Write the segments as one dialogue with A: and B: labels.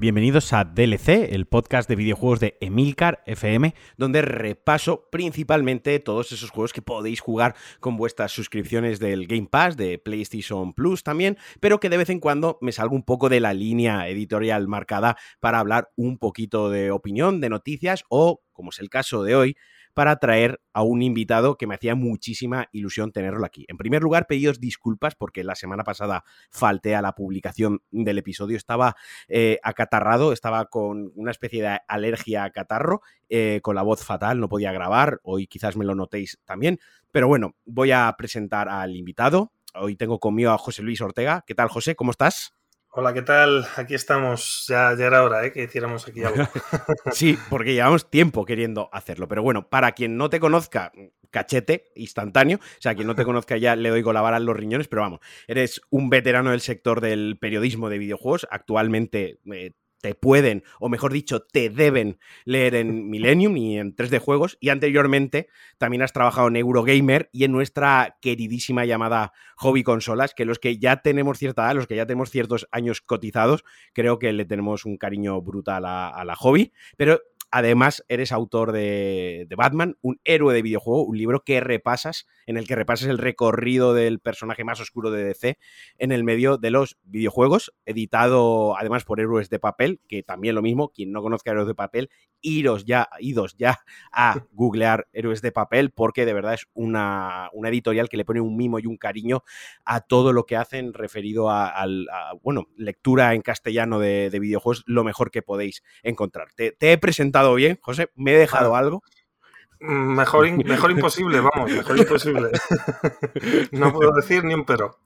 A: Bienvenidos a DLC, el podcast de videojuegos de Emilcar FM, donde repaso principalmente todos esos juegos que podéis jugar con vuestras suscripciones del Game Pass, de PlayStation Plus también, pero que de vez en cuando me salgo un poco de la línea editorial marcada para hablar un poquito de opinión, de noticias o, como es el caso de hoy, para traer a un invitado que me hacía muchísima ilusión tenerlo aquí. En primer lugar, pedidos disculpas porque la semana pasada falté a la publicación del episodio, estaba eh, acatarrado, estaba con una especie de alergia a catarro, eh, con la voz fatal, no podía grabar, hoy quizás me lo notéis también, pero bueno, voy a presentar al invitado. Hoy tengo conmigo a José Luis Ortega. ¿Qué tal, José? ¿Cómo estás?
B: Hola, ¿qué tal? Aquí estamos. Ya, ya era hora ¿eh? que hiciéramos aquí algo.
A: sí, porque llevamos tiempo queriendo hacerlo. Pero bueno, para quien no te conozca, cachete instantáneo. O sea, quien no te conozca ya le doy con la los riñones, pero vamos, eres un veterano del sector del periodismo de videojuegos. Actualmente eh, te pueden, o mejor dicho, te deben leer en Millennium y en 3D Juegos. Y anteriormente también has trabajado en Eurogamer y en nuestra queridísima llamada Hobby Consolas, que los que ya tenemos cierta edad, los que ya tenemos ciertos años cotizados, creo que le tenemos un cariño brutal a, a la hobby. Pero Además, eres autor de, Batman, un héroe de videojuego, un libro que repasas, en el que repasas el recorrido del personaje más oscuro de DC en el medio de los videojuegos, editado además por Héroes de Papel, que también lo mismo, quien no conozca Héroes de Papel, iros ya, idos ya a googlear Héroes de Papel, porque de verdad es una, editorial que le pone un mimo y un cariño a todo lo que hacen referido a, bueno, lectura en castellano de, videojuegos, lo mejor que podéis encontrar. te he presentado bien, José? ¿Me he dejado algo?
B: Mm, mejor, mejor imposible, vamos, mejor imposible. no puedo decir ni un pero.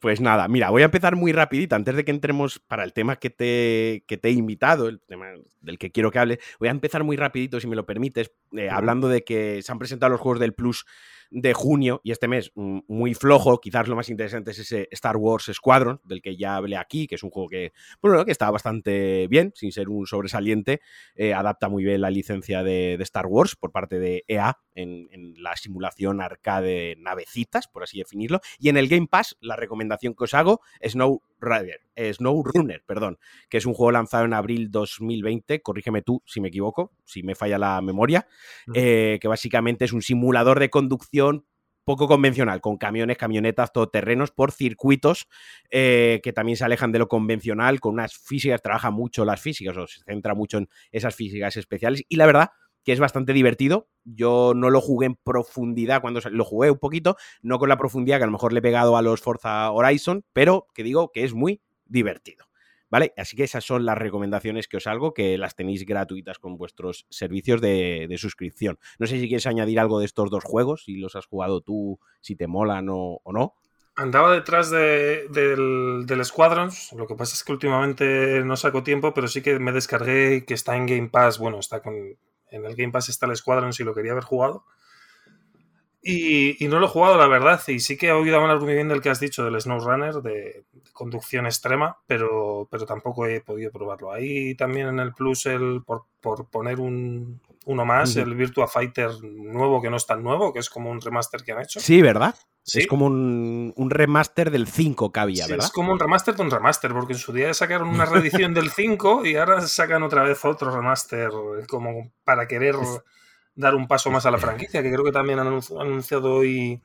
A: Pues nada, mira, voy a empezar muy rapidito, antes de que entremos para el tema que te, que te he invitado, el tema del que quiero que hable, voy a empezar muy rapidito, si me lo permites, eh, hablando de que se han presentado los juegos del Plus de junio y este mes mm, muy flojo. Quizás lo más interesante es ese Star Wars Squadron, del que ya hablé aquí, que es un juego que, bueno, que está bastante bien, sin ser un sobresaliente. Eh, adapta muy bien la licencia de, Star Wars por parte de EA en, la simulación arcade navecitas, por así definirlo. Y en el Game Pass, la recomendación que os hago, Snow Rider, eh, Runner, perdón, que es un juego lanzado en abril 2020, corrígeme tú si me equivoco, si me falla la memoria, eh, que básicamente es un simulador de conducción poco convencional, con camiones, camionetas, todoterrenos por circuitos eh, que también se alejan de lo convencional, con unas físicas, trabaja mucho las físicas, o se centra mucho en esas físicas especiales, y la verdad que es bastante divertido. Yo no lo jugué en profundidad cuando lo jugué un poquito, no con la profundidad que a lo mejor le he pegado a los Forza Horizon, pero que digo que es muy divertido. ¿Vale? Así que esas son las recomendaciones que os hago, que las tenéis gratuitas con vuestros servicios de, suscripción. No sé si quieres añadir algo de estos dos juegos, si los has jugado tú, si te molan o, no.
B: Andaba detrás del, del, Squadrons, lo que pasa es que últimamente no saco tiempo, pero sí que me descargué que está en Game Pass, bueno, está con, en el Game Pass está el Squadron si lo quería haber jugado. Y, no lo he jugado, la verdad, y sí que he oído hablar muy bien del que has dicho, del SnowRunner, de, de conducción extrema, pero, pero tampoco he podido probarlo. Ahí también en el Plus, el, por, poner un, uno más, el Virtua Fighter nuevo, que no es tan nuevo, que es como un remaster que han hecho.
A: Sí, ¿verdad? Es como un, remaster del 5 que había, ¿verdad?
B: Es como un remaster de un remaster, porque en su día sacaron una reedición del 5 y ahora sacan otra vez otro remaster, como para querer dar un paso más a la franquicia, que creo que también han anunciado hoy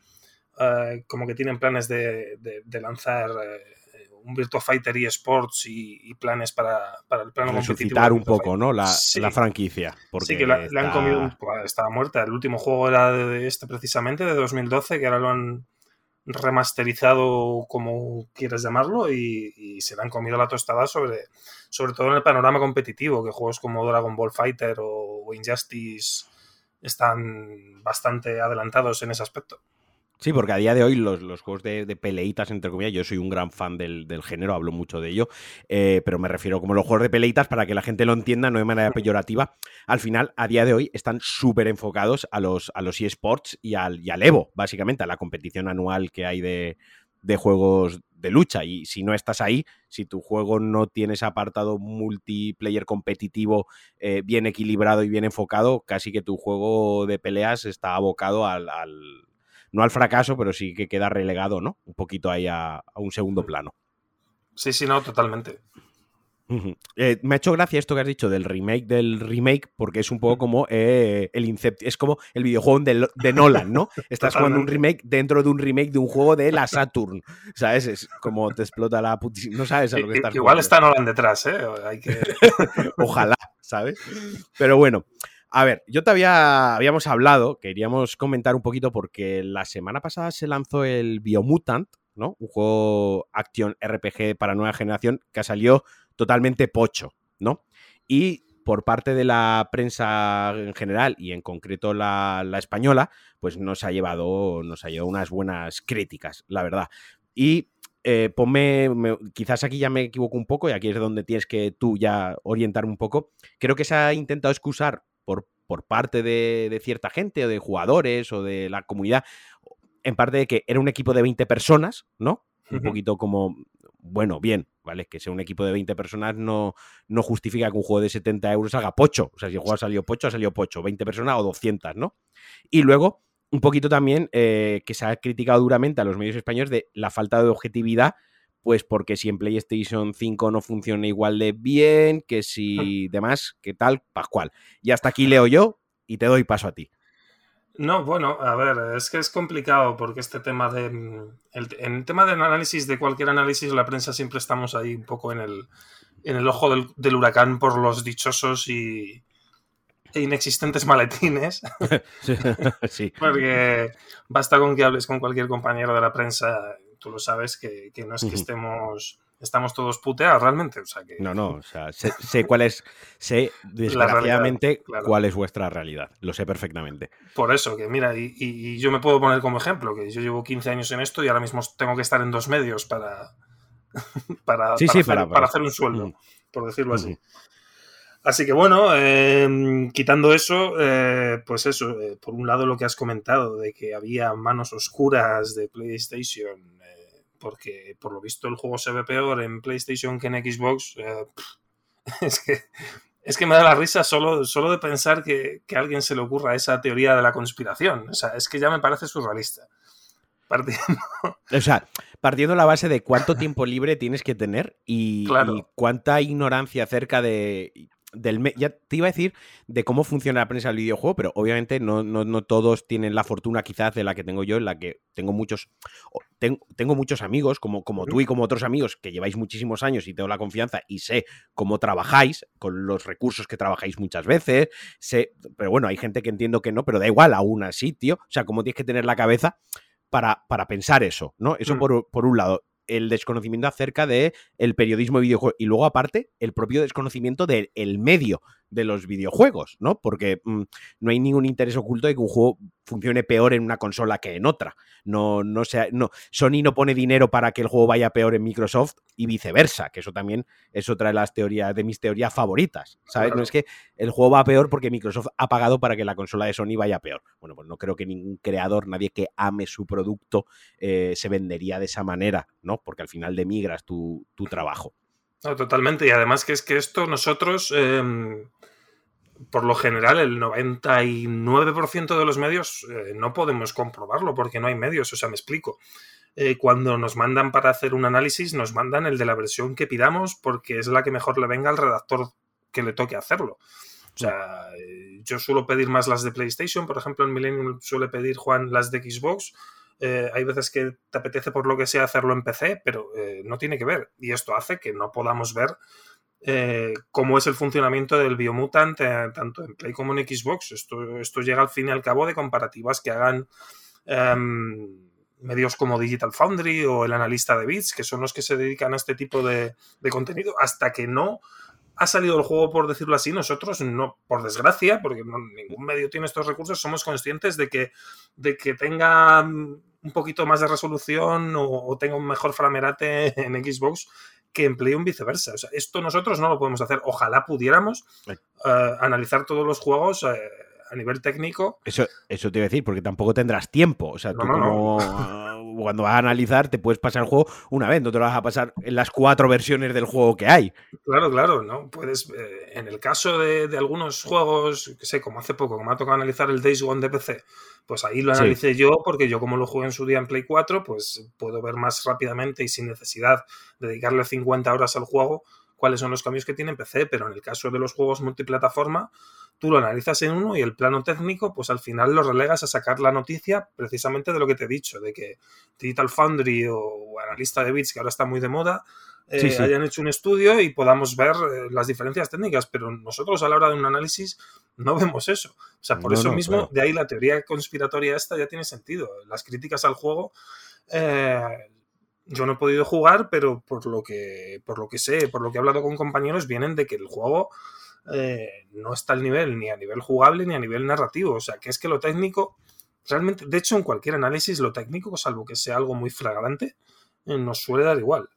B: eh, como que tienen planes de, lanzar eh, un Virtua Fighter y, y planes para, para el plano
A: competitivo. un poco, ¿no? La, franquicia.
B: Porque sí, que le han comido, pues, estaba muerta. El último juego era de este precisamente, de 2012, que ahora lo han remasterizado, como quieras llamarlo, y, se le han comido la tostada sobre, sobre todo en el panorama competitivo, que juegos como Dragon Ball Fighter o Injustice están bastante adelantados en ese aspecto.
A: Sí, porque a día de hoy los, juegos de, peleitas, entre comillas, yo soy un gran fan del, género, hablo mucho de ello, eh, pero me refiero como los juegos de peleitas, para que la gente lo entienda, no de manera peyorativa, al final, a día de hoy, están súper enfocados a los, a los eSports y al, y al Evo, básicamente, a la competición anual que hay de, de juegos de lucha. Y si no estás ahí, si tu juego no tiene ese apartado multiplayer competitivo eh, bien equilibrado y bien enfocado, casi que tu juego de peleas está abocado al, no al fracaso, pero sí que queda relegado, ¿no? Un poquito ahí a, un segundo plano.
B: Sí, sí, no, totalmente.
A: Eh, me ha hecho gracia esto que has dicho del remake del remake, porque es un poco como eh, el Incept, es como el videojuego de, Nolan, ¿no? Estás jugando un remake dentro de un remake de un juego de la Saturn. ¿Sabes? Es como te explota la putísima. No sabes a lo que estás
B: Igual está Nolan detrás, ¿eh?
A: Ojalá, ¿sabes? Pero bueno. A ver, yo todavía habíamos hablado, queríamos comentar un poquito porque la semana pasada se lanzó el Biomutant, ¿no? Un juego Action RPG para nueva generación que salió totalmente pocho, ¿no? Y por parte de la prensa en general y en concreto la, española, pues nos ha llevado, nos ha llevado unas buenas críticas, la verdad. Y eh, ponme, quizás aquí ya me equivoco un poco y aquí es donde tienes que tú ya orientar un poco. Creo que se ha intentado excusar por, por parte de, cierta gente o de jugadores o de la comunidad, en parte de que era un equipo de 20 personas, ¿no? Un poquito como, bueno, bien, ¿vale? Que sea un equipo de 20 personas no, no justifica que un juego de 70 euros haga pocho. O sea, si el juego ha salido pocho, ha salido pocho. 20 personas o 200, ¿no? Y luego, un poquito también eh, que se ha criticado duramente a los medios españoles de la falta de objetividad, pues porque si en PlayStation 5 no funciona igual de bien, que si demás, que tal, Pascual. Y hasta aquí leo yo y te doy paso a ti.
B: No, bueno, a ver, es que es complicado porque este tema de. Mm, el, en el tema del análisis, de cualquier análisis, la prensa siempre estamos ahí un poco en el, en el ojo del, huracán por los dichosos y e inexistentes maletines. sí. porque basta con que hables con cualquier compañero de la prensa, tú lo sabes, que, que no es que estemos estamos todos puteados realmente. O sea que...
A: No, no, o sea, sé, cuál es, sé desgraciadamente cuál es vuestra realidad, lo sé perfectamente.
B: Por eso, que mira, y, yo me puedo poner como ejemplo, que yo llevo 15 años en esto y ahora mismo tengo que estar en dos medios para, para, para, hacer, un sueldo, por decirlo así. Así que bueno, em, quitando eso, eh, pues eso, eh, por un lado lo que has comentado de que había manos oscuras de PlayStation porque por lo visto el juego se ve peor en PlayStation que en Xbox. Eh, es que es que me da la risa solo, solo de pensar que, a alguien se le ocurra esa teoría de la conspiración. O sea, es que ya me parece surrealista. Partiendo.
A: O sea, partiendo la base de cuánto tiempo libre tienes que tener y cuánta ignorancia acerca de del ya te iba a decir de cómo funciona la prensa del videojuego, pero obviamente no, no, todos tienen la fortuna quizás de la que tengo yo, en la que tengo muchos tengo, muchos amigos, como, como tú y como otros amigos, que lleváis muchísimos años y tengo la confianza y sé cómo trabajáis, con los recursos que trabajáis muchas veces, sé, pero bueno, hay gente que entiendo que no, pero da igual, aún así, tío, o sea, cómo tienes que tener la cabeza para, para pensar eso, ¿no? Eso mm. por, por un lado el desconocimiento acerca del el periodismo de videojuegos y luego aparte el propio desconocimiento del medio de los videojuegos, ¿no? Porque mm, no hay ningún interés oculto de que un juego funcione peor en una consola que en otra. No, no sea, no, Sony no pone dinero para que el juego vaya peor en Microsoft y viceversa, que eso también es otra de las teorías, de mis teorías favoritas. ¿Sabes? No es que el juego va peor porque Microsoft ha pagado para que la consola de Sony vaya peor. Bueno, pues no creo que ningún creador, nadie que ame su producto, eh, se vendería de esa manera, ¿no? Porque al final demigras tu, tu trabajo.
B: No, totalmente. Y además que es que esto nosotros, em, por lo general, el 99% de los medios eh, no podemos comprobarlo porque no hay medios. O sea, me explico. Eh, cuando nos mandan para hacer un análisis, nos mandan el de la versión que pidamos porque es la que mejor le venga al redactor que le toque hacerlo. O sea, eh, yo suelo pedir más las de PlayStation, por ejemplo, en Millennium suele pedir Juan las de Xbox eh, hay veces que te apetece por lo que sea hacerlo en PC, pero eh, no tiene que ver. Y esto hace que no podamos ver eh, cómo es el funcionamiento del Biomutant tanto en Play como en Xbox. Esto, esto llega al fin y al cabo de comparativas que hagan em, medios como Digital Foundry o el analista de bits, que son los que se dedican a este tipo de, de contenido, hasta que no ha salido el juego, por decirlo así, nosotros, no, por desgracia, porque ningún medio tiene estos recursos, somos conscientes de que, de que tenga un poquito más de resolución o, tenga un mejor framerate en Xbox que en Play viceversa. O sea, esto nosotros no lo podemos hacer. Ojalá pudiéramos eh, analizar todos los juegos eh, a nivel técnico.
A: Eso, eso te iba a decir, porque tampoco tendrás tiempo. O sea, tú como cuando vas a analizar te puedes pasar el juego una vez, no te lo vas a pasar en las cuatro versiones del juego que hay.
B: Claro, claro, ¿no? Puedes, eh, en el caso de, algunos juegos, que sé, como hace poco, que me ha tocado analizar el Days Gone de PC, pues ahí lo analicé yo, porque yo como lo jugué en su día en Play 4, pues puedo ver más rápidamente y sin necesidad de dedicarle 50 horas al juego cuáles son los cambios que tiene PC, pero en el caso de los juegos multiplataforma, tú lo analizas en uno y el plano técnico, pues al final lo relegas a sacar la noticia precisamente de lo que te he dicho, de que Digital Foundry o analista de bits, que ahora está muy de moda, eh, hayan hecho un estudio y podamos ver eh, las diferencias técnicas, pero nosotros a la hora de un análisis no vemos eso. O sea, por eso mismo, de ahí la teoría conspiratoria esta ya tiene sentido. Las críticas al juego, eh, yo no he podido jugar, pero por lo que, por lo que sé, por lo que he hablado con compañeros, vienen de que el juego no está al nivel, ni a nivel jugable, ni a nivel narrativo. O sea, que es que lo técnico, realmente, de hecho, en cualquier análisis, lo técnico, salvo que sea algo muy flagrante, nos suele dar igual.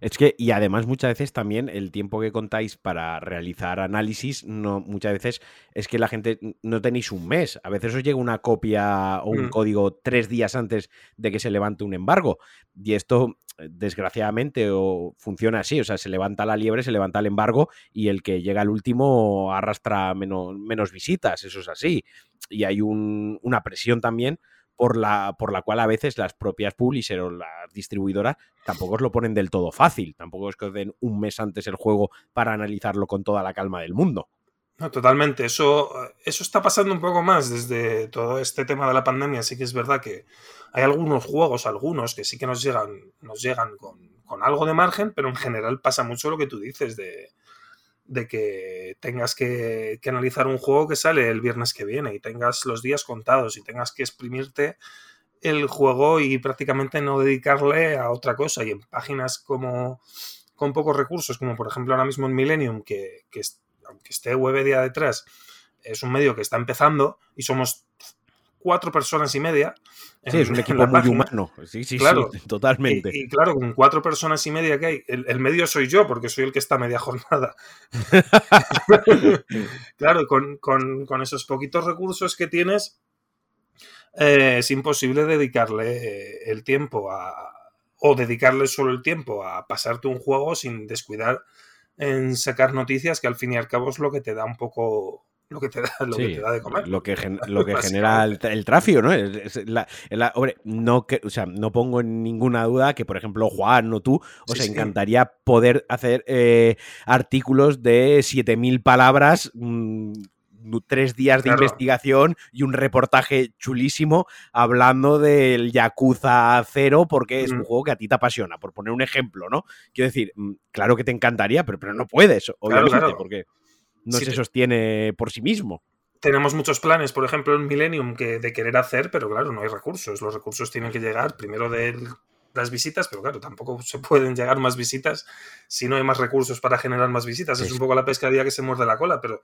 A: Es que, y además muchas veces también el tiempo que contáis para realizar análisis, no, muchas veces es que la gente no tenéis un mes. A veces os llega una copia o un mm. código tres días antes de que se levante un embargo. Y esto, desgraciadamente, o funciona así. O sea, se levanta la liebre, se levanta el embargo y el que llega al último arrastra menos, menos visitas. Eso es así. Y hay una presión también por la, por la cual a veces las propias publishers o las distribuidoras tampoco os lo ponen del todo fácil. Tampoco es que os den un mes antes el juego para analizarlo con toda la calma del mundo.
B: No, totalmente. Eso, eso está pasando un poco más desde todo este tema de la pandemia. Sí que es verdad que hay algunos juegos, algunos, que sí que nos llegan, nos llegan con, con algo de margen, pero en general pasa mucho lo que tú dices de, de que tengas que, analizar un juego que sale el viernes que viene y tengas los días contados y tengas que exprimirte el juego y prácticamente no dedicarle a otra cosa. Y en páginas como con pocos recursos, como por ejemplo ahora mismo en Millennium, que, que aunque esté Webedia detrás, es un medio que está empezando y somos cuatro personas y media.
A: Sí, es un equipo muy humano. Sí, sí, claro. sí, totalmente.
B: Y, claro, con cuatro personas y media que hay, el, medio soy yo, porque soy el que está media jornada. claro, con, con, esos poquitos recursos que tienes, eh, es imposible dedicarle el tiempo a. o dedicarle solo el tiempo a pasarte un juego sin descuidar en sacar noticias, que al fin y al cabo es lo que te da un poco lo que te da, lo que te da de comer.
A: Lo que, lo que genera el, tráfico, ¿no? hombre, no, que, o sea, no pongo en ninguna duda que, por ejemplo, Juan o tú, os encantaría poder hacer eh, artículos de 7.000 palabras. Mm, tres días de investigación y un reportaje chulísimo hablando del Yakuza 0 porque es un juego que a ti te apasiona, por poner un ejemplo, ¿no? Quiero decir, mm, claro que te encantaría, pero, pero no puedes, obviamente, porque no se sostiene por sí mismo.
B: Tenemos muchos planes, por ejemplo, en Millennium, que, de querer hacer, pero claro, no hay recursos. Los recursos tienen que llegar primero de las visitas, pero claro, tampoco se pueden llegar más visitas si no hay más recursos para generar más visitas. Es, un poco la pescadilla que se muerde la cola, pero...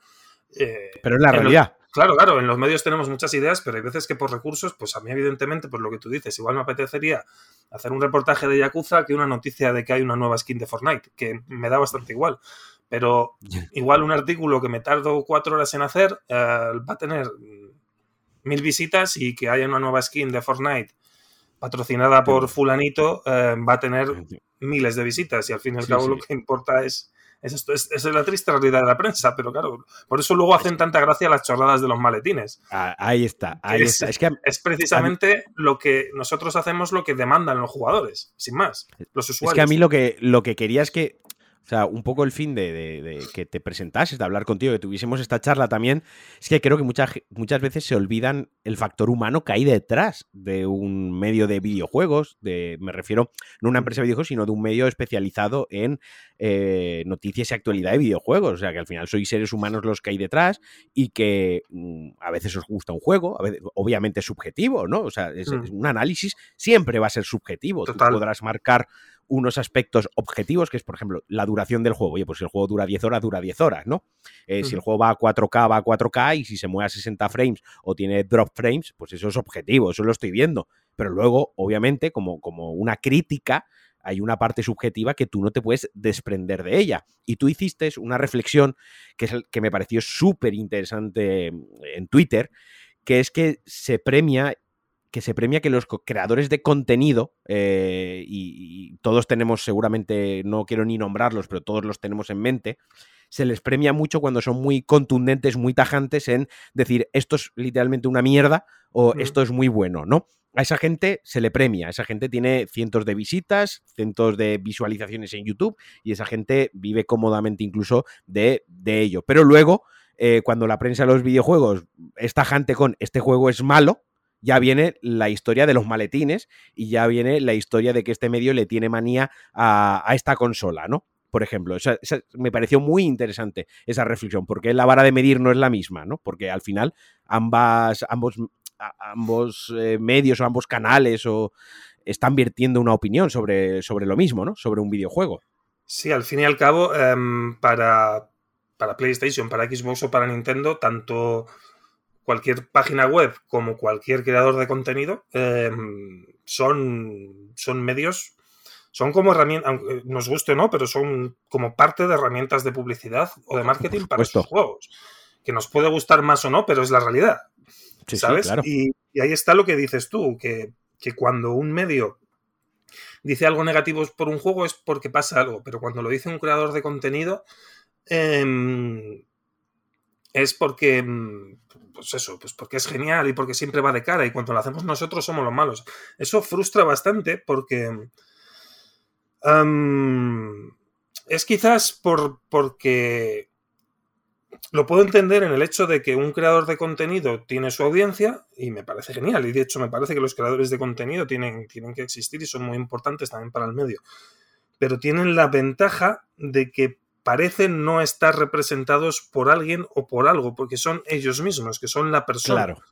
A: Eh, pero es la realidad.
B: claro, claro, en los medios tenemos muchas ideas, pero hay veces que por recursos, pues a mí evidentemente, por lo que tú dices, igual me apetecería hacer un reportaje de Yakuza que una noticia de que hay una nueva skin de Fortnite, que me da bastante igual. Pero igual un artículo que me tardo cuatro horas en hacer eh, va a tener mil visitas y que haya una nueva skin de Fortnite patrocinada por fulanito eh, va a tener miles de visitas y al fin y al cabo lo que importa es, es esto, es, la triste realidad de la prensa, pero claro, por eso luego hacen tanta gracia las chorradas de los maletines.
A: Ah, ahí está, ahí
B: es,
A: está.
B: Es, que, es precisamente lo que nosotros hacemos lo que demandan los jugadores, sin más, los usuarios.
A: Es que a mí lo que, lo que quería es que o sea, un poco el fin de, que te presentases, de hablar contigo, que tuviésemos esta charla también, es que creo que muchas, muchas veces se olvidan el factor humano que hay detrás de un medio de videojuegos, de, me refiero no una empresa de videojuegos, sino de un medio especializado en eh, noticias y actualidad de videojuegos. O sea, que al final sois seres humanos los que hay detrás y que mm, a veces os gusta un juego, a veces, obviamente es subjetivo, ¿no? O sea, es, mm. un análisis siempre va a ser subjetivo. Tú podrás marcar unos aspectos objetivos, que es, por ejemplo, la duración del juego. Oye, pues si el juego dura 10 horas, dura 10 horas, ¿no? Eh, si el juego va a 4K, va a 4K, y si se mueve a 60 frames o tiene drop frames, pues eso es objetivo, eso lo estoy viendo. Pero luego, obviamente, como, como una crítica, hay una parte subjetiva que tú no te puedes desprender de ella. Y tú hiciste una reflexión que, es el, que me pareció súper interesante en Twitter, que es que se premia que se premia que los creadores de contenido, eh, y, todos tenemos seguramente, no quiero ni nombrarlos, pero todos los tenemos en mente, se les premia mucho cuando son muy contundentes, muy tajantes en decir esto es literalmente una mierda o esto es muy bueno, ¿no? a esa gente se le premia, esa gente tiene cientos de visitas, cientos de visualizaciones en YouTube y esa gente vive cómodamente incluso de, de ello. Pero luego, eh, cuando la prensa de los videojuegos está tajante con este juego es malo, ya viene la historia de los maletines y ya viene la historia de que este medio le tiene manía a, esta consola, ¿no? Por ejemplo, me pareció muy interesante esa reflexión, porque la vara de medir no es la misma, ¿no? Porque al final ambas, ambos ambos eh, medios o ambos canales o están vertiendo una opinión sobre, sobre lo mismo, ¿no? Sobre un videojuego.
B: Sí, al fin y al cabo, eh, para, para PlayStation, para Xbox o para Nintendo, tanto cualquier página web como cualquier creador de contenido eh, son, son medios, son como herramientas, aunque nos guste o no, pero son como parte de herramientas de publicidad o de marketing para estos juegos. Que nos puede gustar más o no, pero es la realidad. Sí, ¿Sabes? Sí, claro. y, y, ahí está lo que dices tú, que, que, cuando un medio dice algo negativo por un juego es porque pasa algo, pero cuando lo dice un creador de contenido eh, es porque, pues eso, pues porque es genial y porque siempre va de cara y cuando lo hacemos nosotros somos los malos. Eso frustra bastante porque es quizás por, porque lo puedo entender en el hecho de que un creador de contenido tiene su audiencia y me parece genial. Y de hecho me parece que los creadores de contenido tienen, tienen que existir y son muy importantes también para el medio. Pero tienen la ventaja de que parecen no estar representados por alguien o por algo, porque son ellos mismos, que son la persona. Claro.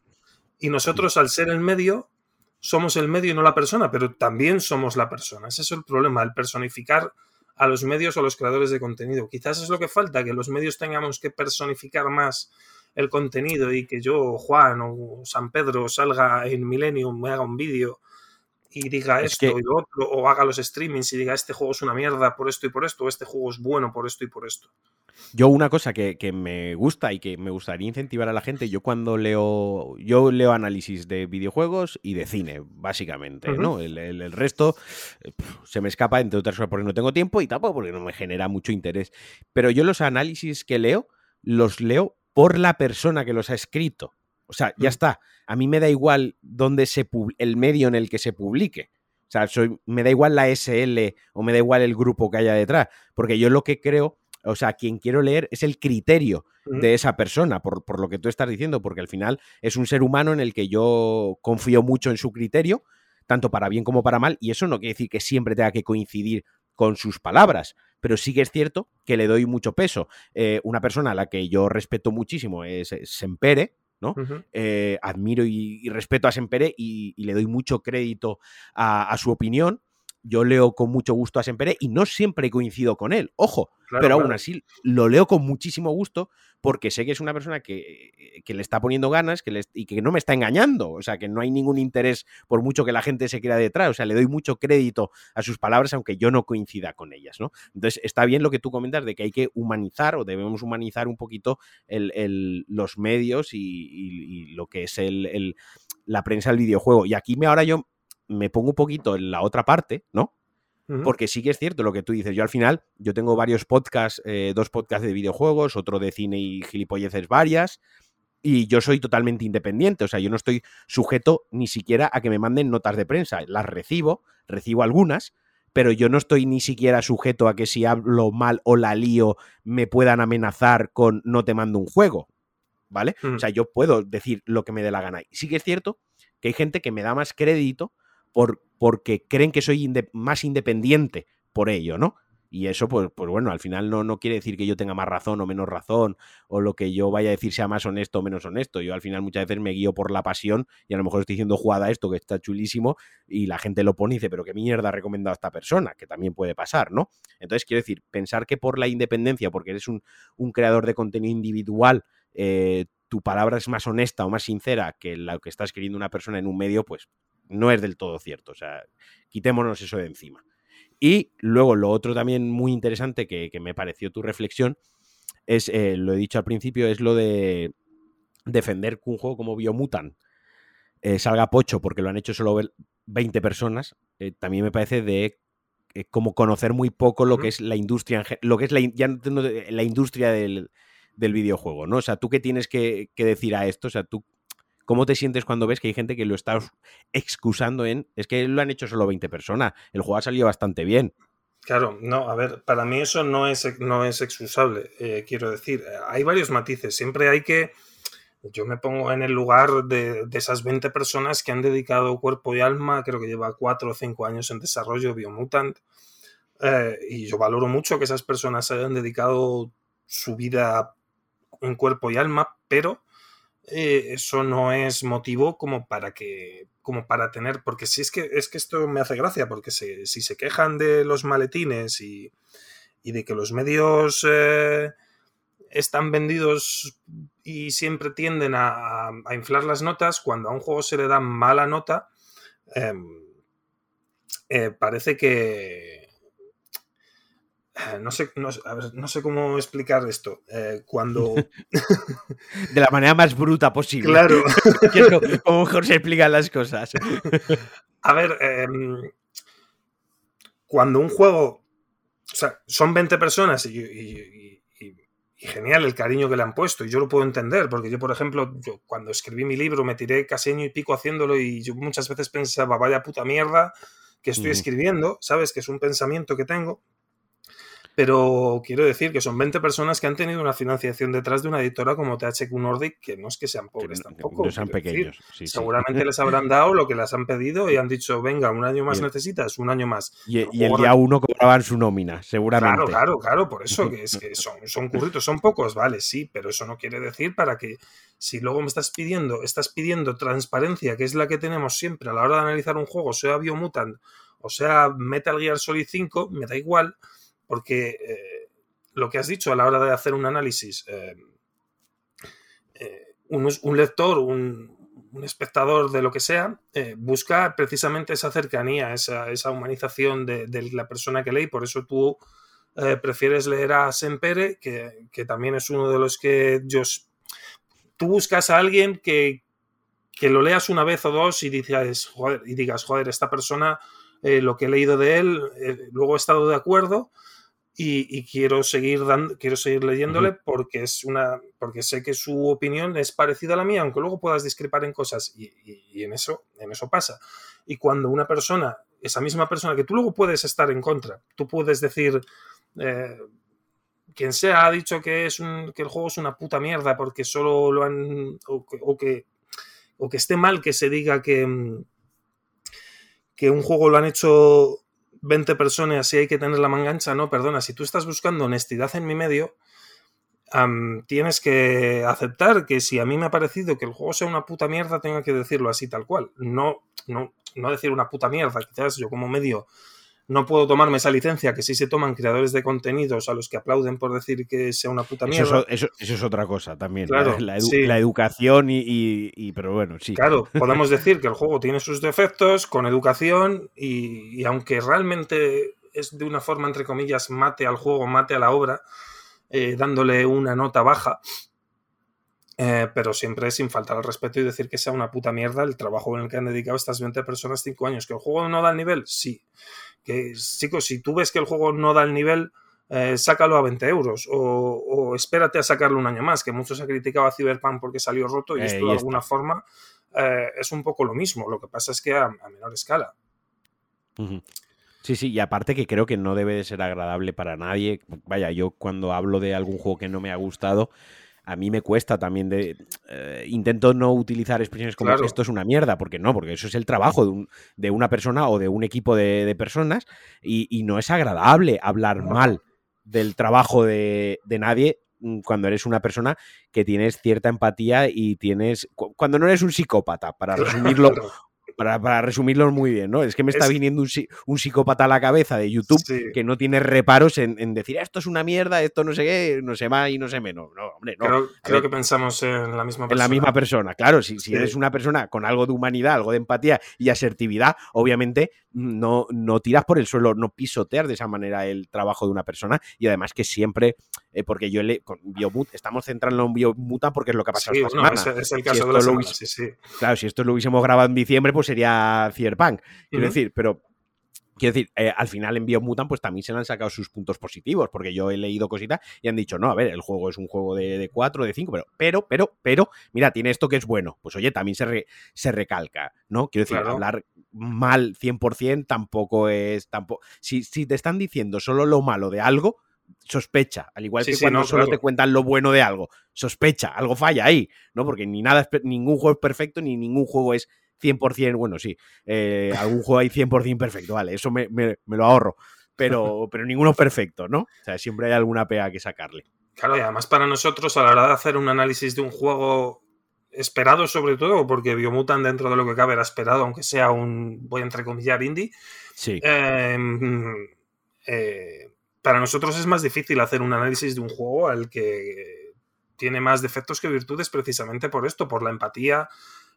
B: Y nosotros, al ser el medio, somos el medio y no la persona, pero también somos la persona. Ese es el problema, el personificar a los medios o a los creadores de contenido. Quizás es lo que falta, que los medios tengamos que personificar más el contenido y que yo, Juan o San Pedro, salga en Millennium, me haga un vídeo y diga es esto que... y lo otro, o haga los streamings y diga este juego es una mierda por esto y por esto, o este juego es bueno por esto y por esto.
A: Yo una cosa que, que, me gusta y que me gustaría incentivar a la gente, yo cuando leo, yo leo análisis de videojuegos y de cine, básicamente, uh -huh. ¿no? El, el, el, resto pff, se me escapa, entre otras cosas, porque no tengo tiempo y tampoco porque no me genera mucho interés. Pero yo los análisis que leo, los leo por la persona que los ha escrito. O sea, ya está. A mí me da igual dónde se el medio en el que se publique. O sea, soy, me da igual la SL o me da igual el grupo que haya detrás. Porque yo lo que creo o sea, quien quiero leer es el criterio uh -huh. de esa persona, por, por, lo que tú estás diciendo, porque al final es un ser humano en el que yo confío mucho en su criterio, tanto para bien como para mal, y eso no quiere decir que siempre tenga que coincidir con sus palabras, pero sí que es cierto que le doy mucho peso. Eh, una persona a la que yo respeto muchísimo es Sempere, ¿no? Uh -huh. eh, admiro y, y, respeto a Sempere y, y, le doy mucho crédito a, a, su opinión. Yo leo con mucho gusto a Sempere y no siempre coincido con él, ojo, claro, pero aún claro. así lo leo con muchísimo gusto porque sé que es una persona que, que le está poniendo ganas que le, y que no me está engañando, o sea, que no hay ningún interés por mucho que la gente se quiera detrás, o sea, le doy mucho crédito a sus palabras aunque yo no coincida con ellas, ¿no? Entonces, está bien lo que tú comentas de que hay que humanizar o debemos humanizar un poquito el, el, los medios y, y, y, lo que es el, la prensa del videojuego. Y aquí me ahora yo me pongo un poquito en la otra parte, ¿no? Uh -huh. Porque sí que es cierto lo que tú dices. Yo al final, yo tengo varios podcasts, eh, dos podcasts de videojuegos, otro de cine y gilipolleces varias, y yo soy totalmente independiente. O sea, yo no estoy sujeto ni siquiera a que me manden notas de prensa. Las recibo, recibo algunas, pero yo no estoy ni siquiera sujeto a que si hablo mal o la lío me puedan amenazar con no te mando un juego. ¿Vale? O sea, yo puedo decir lo que me dé la gana. Y sí que es cierto que hay gente que me da más crédito por, porque creen que soy más independiente por ello, ¿no? Y eso, pues, pues bueno, al final no, no, quiere decir que yo tenga más razón o menos razón, o lo que yo vaya a decir sea más honesto o menos honesto. Yo al final muchas veces me guío por la pasión y a lo mejor estoy diciendo jugada esto que está chulísimo y la gente lo pone y dice, pero qué mierda ha recomendado esta persona, que también puede pasar, ¿no? Entonces, quiero decir, pensar que por la independencia, porque eres un, un creador de contenido individual, eh, tu palabra es más honesta o más sincera que lo que está escribiendo una persona en un medio, pues no es del todo cierto. O sea, quitémonos eso de encima. Y luego lo otro también muy interesante que, que me pareció tu reflexión es, eh, lo he dicho al principio, es lo de defender que un juego como Biomutant eh, salga pocho porque lo han hecho solo 20 personas. Eh, también me parece de eh, como conocer muy poco lo que es la industria, lo que es la, ya no, la industria del, del, videojuego, ¿no? O sea, ¿tú qué tienes que, que decir a esto? O sea, ¿tú ¿Cómo te sientes cuando ves que hay gente que lo está excusando en, es que lo han hecho solo 20 personas, el juego ha salido bastante bien?
B: Claro, no, a ver, para mí eso no es, no es excusable, eh, quiero decir, hay varios matices, siempre hay que, yo me pongo en el lugar de, esas 20 personas que han dedicado cuerpo y alma, creo que lleva 4 o 5 años en desarrollo Biomutant, eh, y yo valoro mucho que esas personas hayan dedicado su vida en cuerpo y alma, pero eh, eso no es motivo como para que como para tener porque si es que es que esto me hace gracia porque si se quejan de los maletines y, de que los medios eh, están vendidos y siempre tienden a, inflar las notas cuando a un juego se le da mala nota em, eh, parece que no sé, no, sé cómo explicar esto. Eh, cuando.
A: de la manera más bruta posible.
B: Claro.
A: como mejor se explican las cosas.
B: A ver, em, cuando un juego. O sea, son 20 personas y, genial el cariño que le han puesto, y yo lo puedo entender, porque yo, por ejemplo, yo cuando escribí mi libro me tiré casi año y pico haciéndolo y yo muchas veces pensaba, vaya puta mierda que estoy escribiendo, ¿sabes? Que es un pensamiento que tengo pero quiero decir que son 20 personas que han tenido una financiación detrás de una editora como THQ Nordic, que no es que sean pobres tampoco.
A: No sean pequeños.
B: seguramente les habrán dado lo que les han pedido y han dicho, venga, un año más necesitas, un año más.
A: Y, el día uno cobraban su nómina, seguramente.
B: Claro, claro, claro, por eso que es que son, son curritos, son pocos, vale, sí, pero eso no quiere decir para que si luego me estás pidiendo, estás pidiendo transparencia, que es la que tenemos siempre a la hora de analizar un juego, sea Biomutant o sea Metal Gear Solid 5, me da igual porque eh, lo que has dicho a la hora de hacer un análisis, eh, eh, un, lector, un, espectador de lo que sea, busca precisamente esa cercanía, esa, humanización de, la persona que lee, por eso tú prefieres leer a Sempere, que, que también es uno de los que yo... Tú buscas a alguien que, que lo leas una vez o dos y digas, joder, y digas, joder, esta persona, lo que he leído de él, luego he estado de acuerdo y, quiero seguir dando, quiero seguir leyéndole porque es una, porque sé que su opinión es parecida a la mía, aunque luego puedas discrepar en cosas y, en eso, en eso pasa. Y cuando una persona, esa misma persona que tú luego puedes estar en contra, tú puedes decir eh, quien sea ha dicho que es un, que el juego es una puta mierda porque solo lo han o que, o que, esté mal que se diga que que un juego lo han hecho 20 personas y hay que tener la mangancha, no, perdona, si tú estás buscando honestidad en mi medio, tienes que aceptar que si a mí me ha parecido que el juego sea una puta mierda, tengo que decirlo así tal cual. No, no, no decir una puta mierda, quizás yo como medio no puedo tomarme esa licencia que sí se toman creadores de contenidos a los que aplauden por decir que sea una puta mierda.
A: Eso, es otra cosa también. Claro, la, educación y, Pero bueno, sí.
B: Claro, podemos decir que el juego tiene sus defectos con educación y, aunque realmente es de una forma, entre comillas, mate al juego, mate a la obra, eh, dándole una nota baja, eh, pero siempre sin faltar al respeto y decir que sea una puta mierda el trabajo en el que han dedicado estas 20 personas 5 años. ¿Que el juego no da el nivel? Sí. Que, chicos, si tú ves que el juego no da el nivel, eh, sácalo a 20 euros o, espérate a sacarlo un año más, que muchos ha criticado a Cyberpunk porque salió roto y eh, esto de alguna forma es un poco lo mismo. Lo que pasa es que a, menor escala.
A: Sí, sí, y aparte que creo que no debe de ser agradable para nadie. Vaya, yo cuando hablo de algún juego que no me ha gustado, a mí me cuesta también de... Eh, intento no utilizar expresiones como esto es una mierda, porque no, porque eso es el trabajo de, de una persona o de un equipo de, personas y, no es agradable hablar mal del trabajo de, de nadie mm, cuando eres una persona que tienes cierta empatía y tienes. Cuando no eres un psicópata, para resumirlo para, resumirlo muy bien, ¿no? Es que me está viniendo un, psicópata a la cabeza de YouTube que no tiene reparos en, decir esto es una mierda, esto no sé qué, no sé más y no sé menos. No, hombre, no.
B: Creo, que pensamos en la misma persona.
A: En la misma persona, claro. Si, si eres una persona con algo de humanidad, algo de empatía y asertividad, obviamente no, no tiras por el suelo, no pisoteas de esa manera el trabajo de una persona y además que siempre, eh, porque yo le, con Biomut, estamos centrando en Biomuta porque es lo que ha pasado esta semana.
B: Es, el caso de la semana, sí, sí.
A: Claro, si esto lo hubiésemos grabado en diciembre, pues sería Cyberpunk. Quiero decir, pero Quiero decir, eh, al final en Biomutant pues también se le han sacado sus puntos positivos, porque yo he leído cositas y han dicho, no, a ver, el juego es un juego de, 4, de 5, pero, pero, pero, pero, mira, tiene esto que es bueno. Pues oye, también se, se recalca, ¿no? Quiero decir, hablar mal 100% tampoco es, tampoco, si, si te están diciendo solo lo malo de algo, sospecha, al igual que cuando solo te cuentan lo bueno de algo, sospecha, algo falla ahí, ¿no? Porque ni nada ningún juego es perfecto, ni ningún juego es 100%, bueno, sí, eh, algún juego hay 100% perfecto, vale, eso me, lo ahorro, pero, pero ninguno perfecto, ¿no? O sea, siempre hay alguna pega que sacarle.
B: Claro, y además para nosotros a la hora de hacer un análisis de un juego esperado sobre todo, porque Biomutant dentro de lo que cabe era esperado, aunque sea un, voy a entrecomillar, indie.
A: Sí.
B: Em, eh, para nosotros es más difícil hacer un análisis de un juego al que tiene más defectos que virtudes precisamente por esto, por la empatía,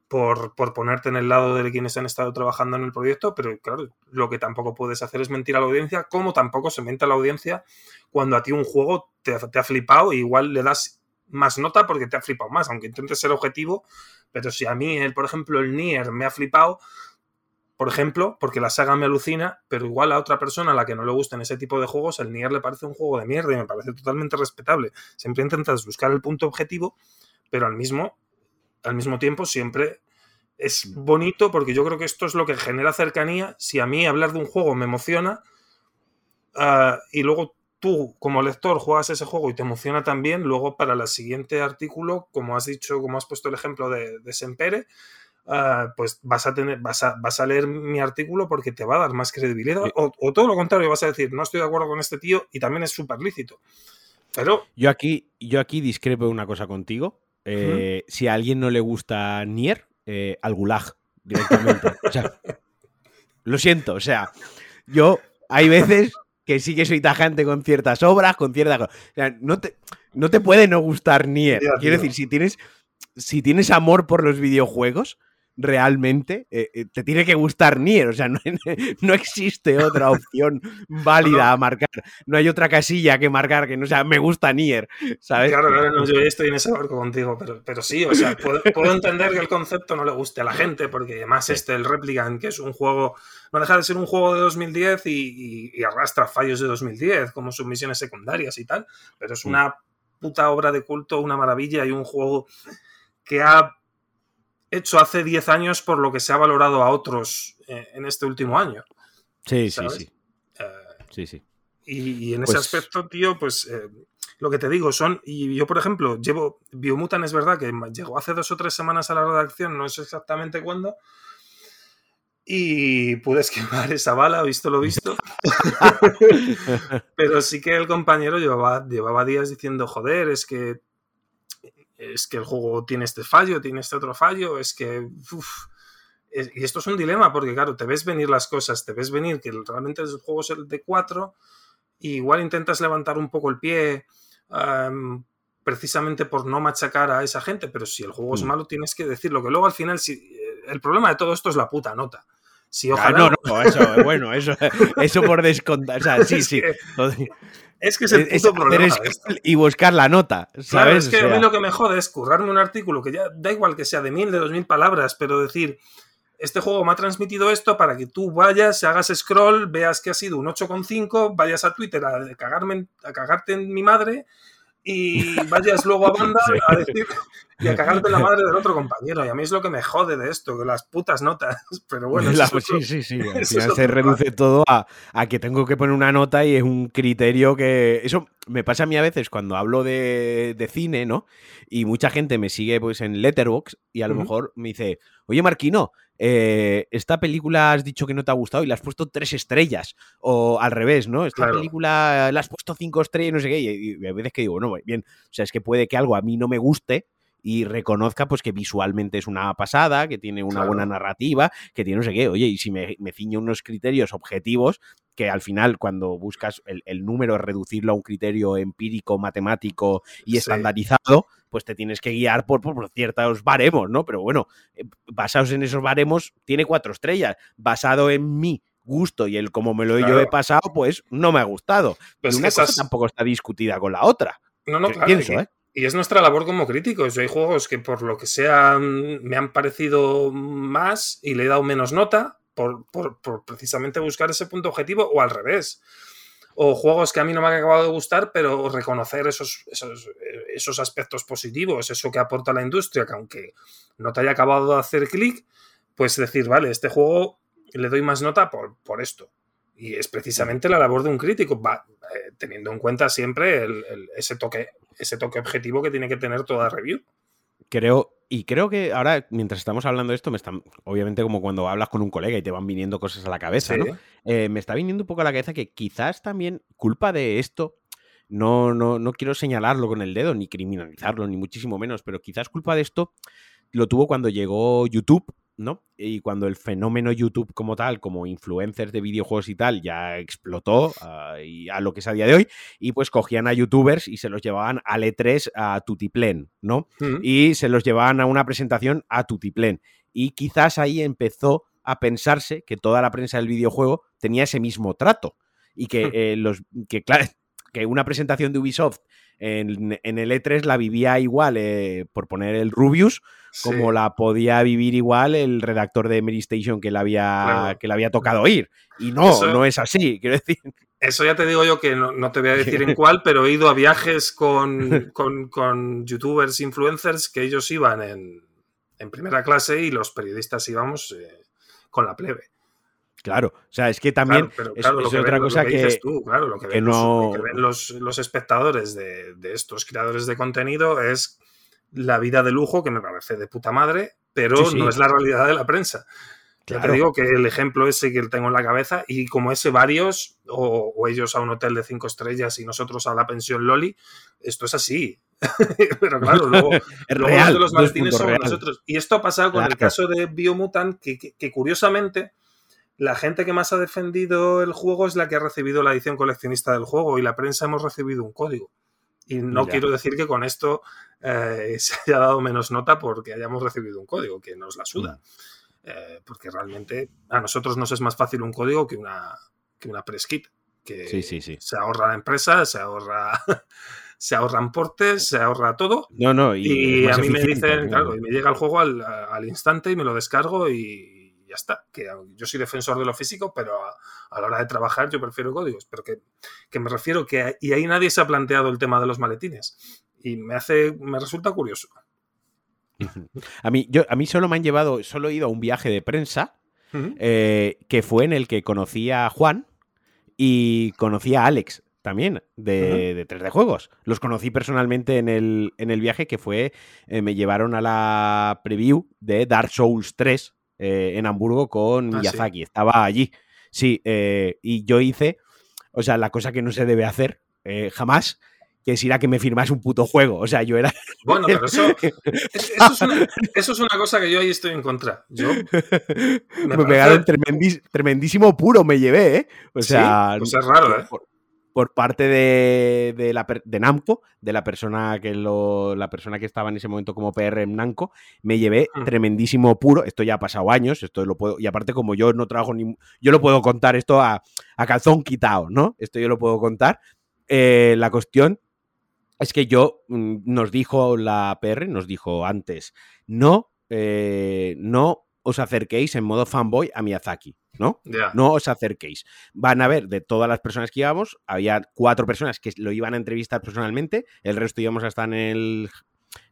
B: por, ponerte en el lado de quienes han estado trabajando en el proyecto, pero claro, lo que tampoco puedes hacer es mentir a la audiencia, como tampoco se miente a la audiencia cuando a ti un juego te, ha flipado e igual le das más nota porque te ha flipado más, aunque intentes ser objetivo, pero si a mí, por ejemplo, el Nier me ha flipado, por ejemplo, porque la saga me alucina, pero igual a otra persona a la que no le gusten ese tipo de juegos, el Nier le parece un juego de mierda y me parece totalmente respetable. Siempre intentas buscar el punto objetivo, pero al mismo, al mismo tiempo siempre es bonito porque yo creo que esto es lo que genera cercanía. Si a mí hablar de un juego me emociona ah, y luego tú como lector juegas ese juego y te emociona también, luego para el siguiente artículo, como has dicho, como has puesto el ejemplo de, de Sempere, Ah, pues vas a tener, vas a, vas a leer mi artículo porque te va a dar más credibilidad. O, todo lo contrario, vas a decir, no estoy de acuerdo con este tío y también es súper lícito. Pero.
A: Yo aquí, yo aquí discrepo de una cosa contigo. Eh, si a alguien no le gusta Nier, eh, al gulag directamente. lo siento, o sea, yo hay veces que sí que soy tajante con ciertas obras, con ciertas O sea, no te, no te puede no gustar Nier. Quiero decir, si tienes, si tienes amor por los videojuegos, realmente eh, eh, te tiene que gustar Nier, o sea, no, existe otra opción válida a marcar, no hay otra casilla que marcar que no sea me gusta Nier, ¿sabes?
B: Claro, claro, yo estoy en ese barco contigo, pero, pero sí, o sea, puedo, entender que el concepto no le guste a la gente, porque además este, el Replicant, que es un juego, no deja de ser un juego de 2010 y, y arrastra fallos de 2010, como sus misiones secundarias y tal, pero es una puta obra de culto, una maravilla y un juego que ha hecho hace 10 años por lo que se ha valorado a otros eh, en este último año.
A: Sí, sí, sí. Eh, sí, sí.
B: Y, en ese pues aspecto, tío, pues eh, lo que te digo son, y yo por ejemplo, llevo, Biomutan es verdad que llegó hace dos o tres semanas a la redacción, no sé exactamente cuándo, y pude esquivar esa bala, visto lo visto. Pero sí que el compañero llevaba, llevaba días diciendo, joder, es que es que el juego tiene este fallo, tiene este otro fallo, es que... y esto es un dilema porque, claro, te ves venir las cosas, te ves venir que realmente el juego es el de 4 y igual intentas levantar un poco el pie precisamente por no machacar a esa gente, pero si el juego es mm. malo tienes que decirlo, que luego al final si, eh, el problema de todo esto es la puta nota. Ojalá...
A: no, no, eso, bueno, eso, eso por descontar. O sea, sí, sí.
B: Es que es el puto problema.
A: y buscar la nota, ¿sabes?
B: es que a mí lo que me jode es currarme un artículo que ya da igual que sea de mil, de dos mil palabras, pero decir, este juego me ha transmitido esto para que tú vayas, hagas scroll, veas que ha sido un 8,5, vayas a Twitter a, cagarme, a cagarte en mi madre y vayas luego a banda a decir y a cagarte la madre del otro compañero. Y a mí es lo que me jode de esto, que las putas notas. Pero bueno,
A: sí, sí, sí. Al final se reduce todo a, que tengo que poner una nota y es un criterio que. Eso me pasa a mí a veces cuando hablo de, cine, ¿no? Y mucha gente me sigue pues en Letterbox y a lo mejor me dice, oye Marquino, eh, esta película has dicho que no te ha gustado y le has puesto tres estrellas. O al revés, ¿no? Esta película le has puesto cinco estrellas y no sé qué. Y, a veces que digo, no, bien, o sea, es que puede que algo a mí no me guste y reconozca pues que visualmente es una pasada, que tiene una buena narrativa, que tiene no sé qué. Oye, y si me, me ciño unos criterios objetivos, que al final cuando buscas el, número es reducirlo a un criterio empírico, matemático y estandarizado, pues te tienes que guiar por, por, ciertos baremos, ¿no? Pero bueno, eh, basados en esos baremos, tiene cuatro estrellas. Basado en mi gusto y el cómo me lo yo he pasado, pues no me ha gustado. Pero una cosa tampoco está discutida con la otra.
B: No, no, claro. ¿eh? Y es nuestra labor como críticos. Hay juegos que por lo que sea me han parecido más y le he dado menos nota, por, precisamente buscar ese punto objetivo o al revés. O juegos que a mí no me han acabado de gustar, pero reconocer esos, esos, esos aspectos positivos, eso que aporta la industria, que aunque no te haya acabado de hacer clic, pues decir, vale, este juego le doy más nota por, por esto. Y es precisamente la labor de un crítico, va, eh, teniendo en cuenta siempre ese, toque, ese toque objetivo que tiene que tener toda review.
A: Creo, y creo que ahora, mientras estamos hablando de esto, me están, obviamente como cuando hablas con un colega y te van viniendo cosas a la cabeza, ¿no? Eh, me está viniendo un poco a la cabeza que quizás también culpa de esto, no, no, no quiero señalarlo con el dedo, ni criminalizarlo, ni muchísimo menos, pero quizás culpa de esto lo tuvo cuando llegó YouTube ¿no? Y cuando el fenómeno YouTube como tal, como influencers de videojuegos y tal, ya explotó ah, y a lo que es a día de hoy, y pues cogían a youtubers y se los llevaban al E3 a Tutiplen, ¿no? Mm. Y se los llevaban a una presentación a Tutiplen. Y quizás ahí empezó a pensarse que toda la prensa del videojuego tenía ese mismo trato. Y que, eh, los, que, claro, que una presentación de Ubisoft en, el E3 la vivía igual, eh, por poner el Rubius, como la podía vivir igual el redactor de Mary Station que le había, que había tocado oír. Y no, no es así, quiero decir.
B: Eso ya te digo yo que no, te voy a decir en cuál, pero he ido a viajes con, con, youtubers, influencers, que ellos iban en, en, primera clase y los periodistas íbamos eh, con la plebe.
A: Claro, o sea, es que también es, otra cosa que,
B: tú, claro, lo que, ven, los, los, espectadores de, estos creadores de contenido es la vida de lujo que me parece de puta madre, pero no es la realidad de la prensa. Ya te digo que el ejemplo ese que tengo en la cabeza y como ese varios, o, ellos a un hotel de cinco estrellas y nosotros a la pensión Loli, esto es así. Pero claro, luego,
A: real,
B: de los somos nosotros. Y esto ha pasado con el caso de Biomutant, que curiosamente la gente que más ha defendido el juego es la que ha recibido la edición coleccionista del juego y la prensa hemos recibido un código. Y no quiero decir que con esto eh, se haya dado menos nota porque hayamos recibido un código, que nos la suda. Mm. Eh, porque realmente a nosotros nos es más fácil un código que una, que una press kit. Que
A: sí, sí, sí.
B: se ahorra la empresa, se ahorra. se ahorran portes, se ahorra todo.
A: No, no,
B: y, a mí me dicen, claro, y me llega el juego al, al, instante y me lo descargo y, ya está. Que yo soy defensor de lo físico, pero a, la hora de trabajar yo prefiero códigos. Pero que, me refiero que y ahí nadie se ha planteado el tema de los maletines. Y me hace, me resulta curioso.
A: A mí, yo, a mí solo me han llevado, solo he ido a un viaje de prensa eh, que fue en el que conocí a Juan y conocí a Alex también de, 3D Juegos. Los conocí personalmente en el, en el viaje que fue, eh, me llevaron a la preview de Dark Souls 3, eh, en Hamburgo con ah, Miyazaki. Estaba allí. Sí, eh, y yo hice, o sea, la cosa que no se debe hacer eh, jamás, que es ir a que me firmas un puto juego. O sea, yo era.
B: Bueno, pero eso, eso, es una, cosa que yo ahí estoy en contra. Yo
A: me, pegaron tremendísimo puro, me llevé, ¿eh? O sea,
B: pues es raro, ¿eh?
A: por parte de, la, de Namco, de la persona, que lo, la persona que estaba en ese momento como PR en Namco, me llevé tremendísimo puro. Esto ya ha pasado años, esto lo puedo. Y aparte, como yo no trabajo ni. Yo lo puedo contar esto a, calzón quitado, ¿no? Esto yo lo puedo contar. Eh, la cuestión es que yo mm, nos dijo la PR, nos dijo antes, no, eh, no os acerquéis en modo fanboy a Miyazaki. ¿No? No os acerquéis. Van a ver de todas las personas que íbamos, había cuatro personas que lo iban a entrevistar personalmente, el resto íbamos a estar en el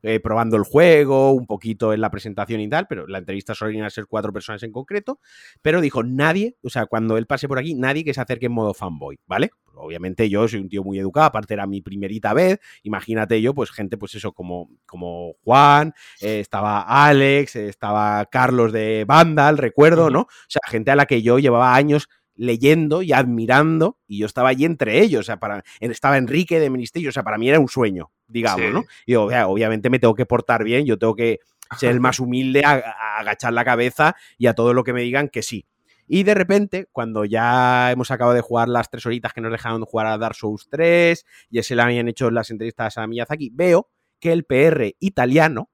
A: eh, probando el juego, un poquito en la presentación y tal, pero la entrevista solo iban a ser cuatro personas en concreto, pero dijo nadie, o sea, cuando él pase por aquí, nadie que se acerque en modo fanboy, ¿vale? Obviamente yo soy un tío muy educado, aparte era mi primerita vez, imagínate yo, pues gente, pues eso, como, como Juan, eh, estaba Alex, estaba Carlos de Vandal, recuerdo, ¿no? O sea, gente a la que yo llevaba años leyendo y admirando, y yo estaba allí entre ellos, o sea, para, estaba Enrique de Ministerio, o sea, para mí era un sueño, digamos, ¿no? Y obviamente me tengo que portar bien, yo tengo que ser el más humilde, a, agachar la cabeza y a todo lo que me digan que sí. Y de repente, cuando ya hemos acabado de jugar las tres horitas que nos dejaron jugar a Dark Souls 3, y se le habían hecho las entrevistas a Miyazaki, veo que el PR italiano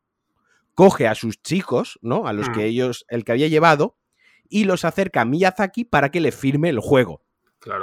A: coge a sus chicos, ¿no? A los que mm. ellos, el que había llevado, y los acerca a Miyazaki para que le firme el juego.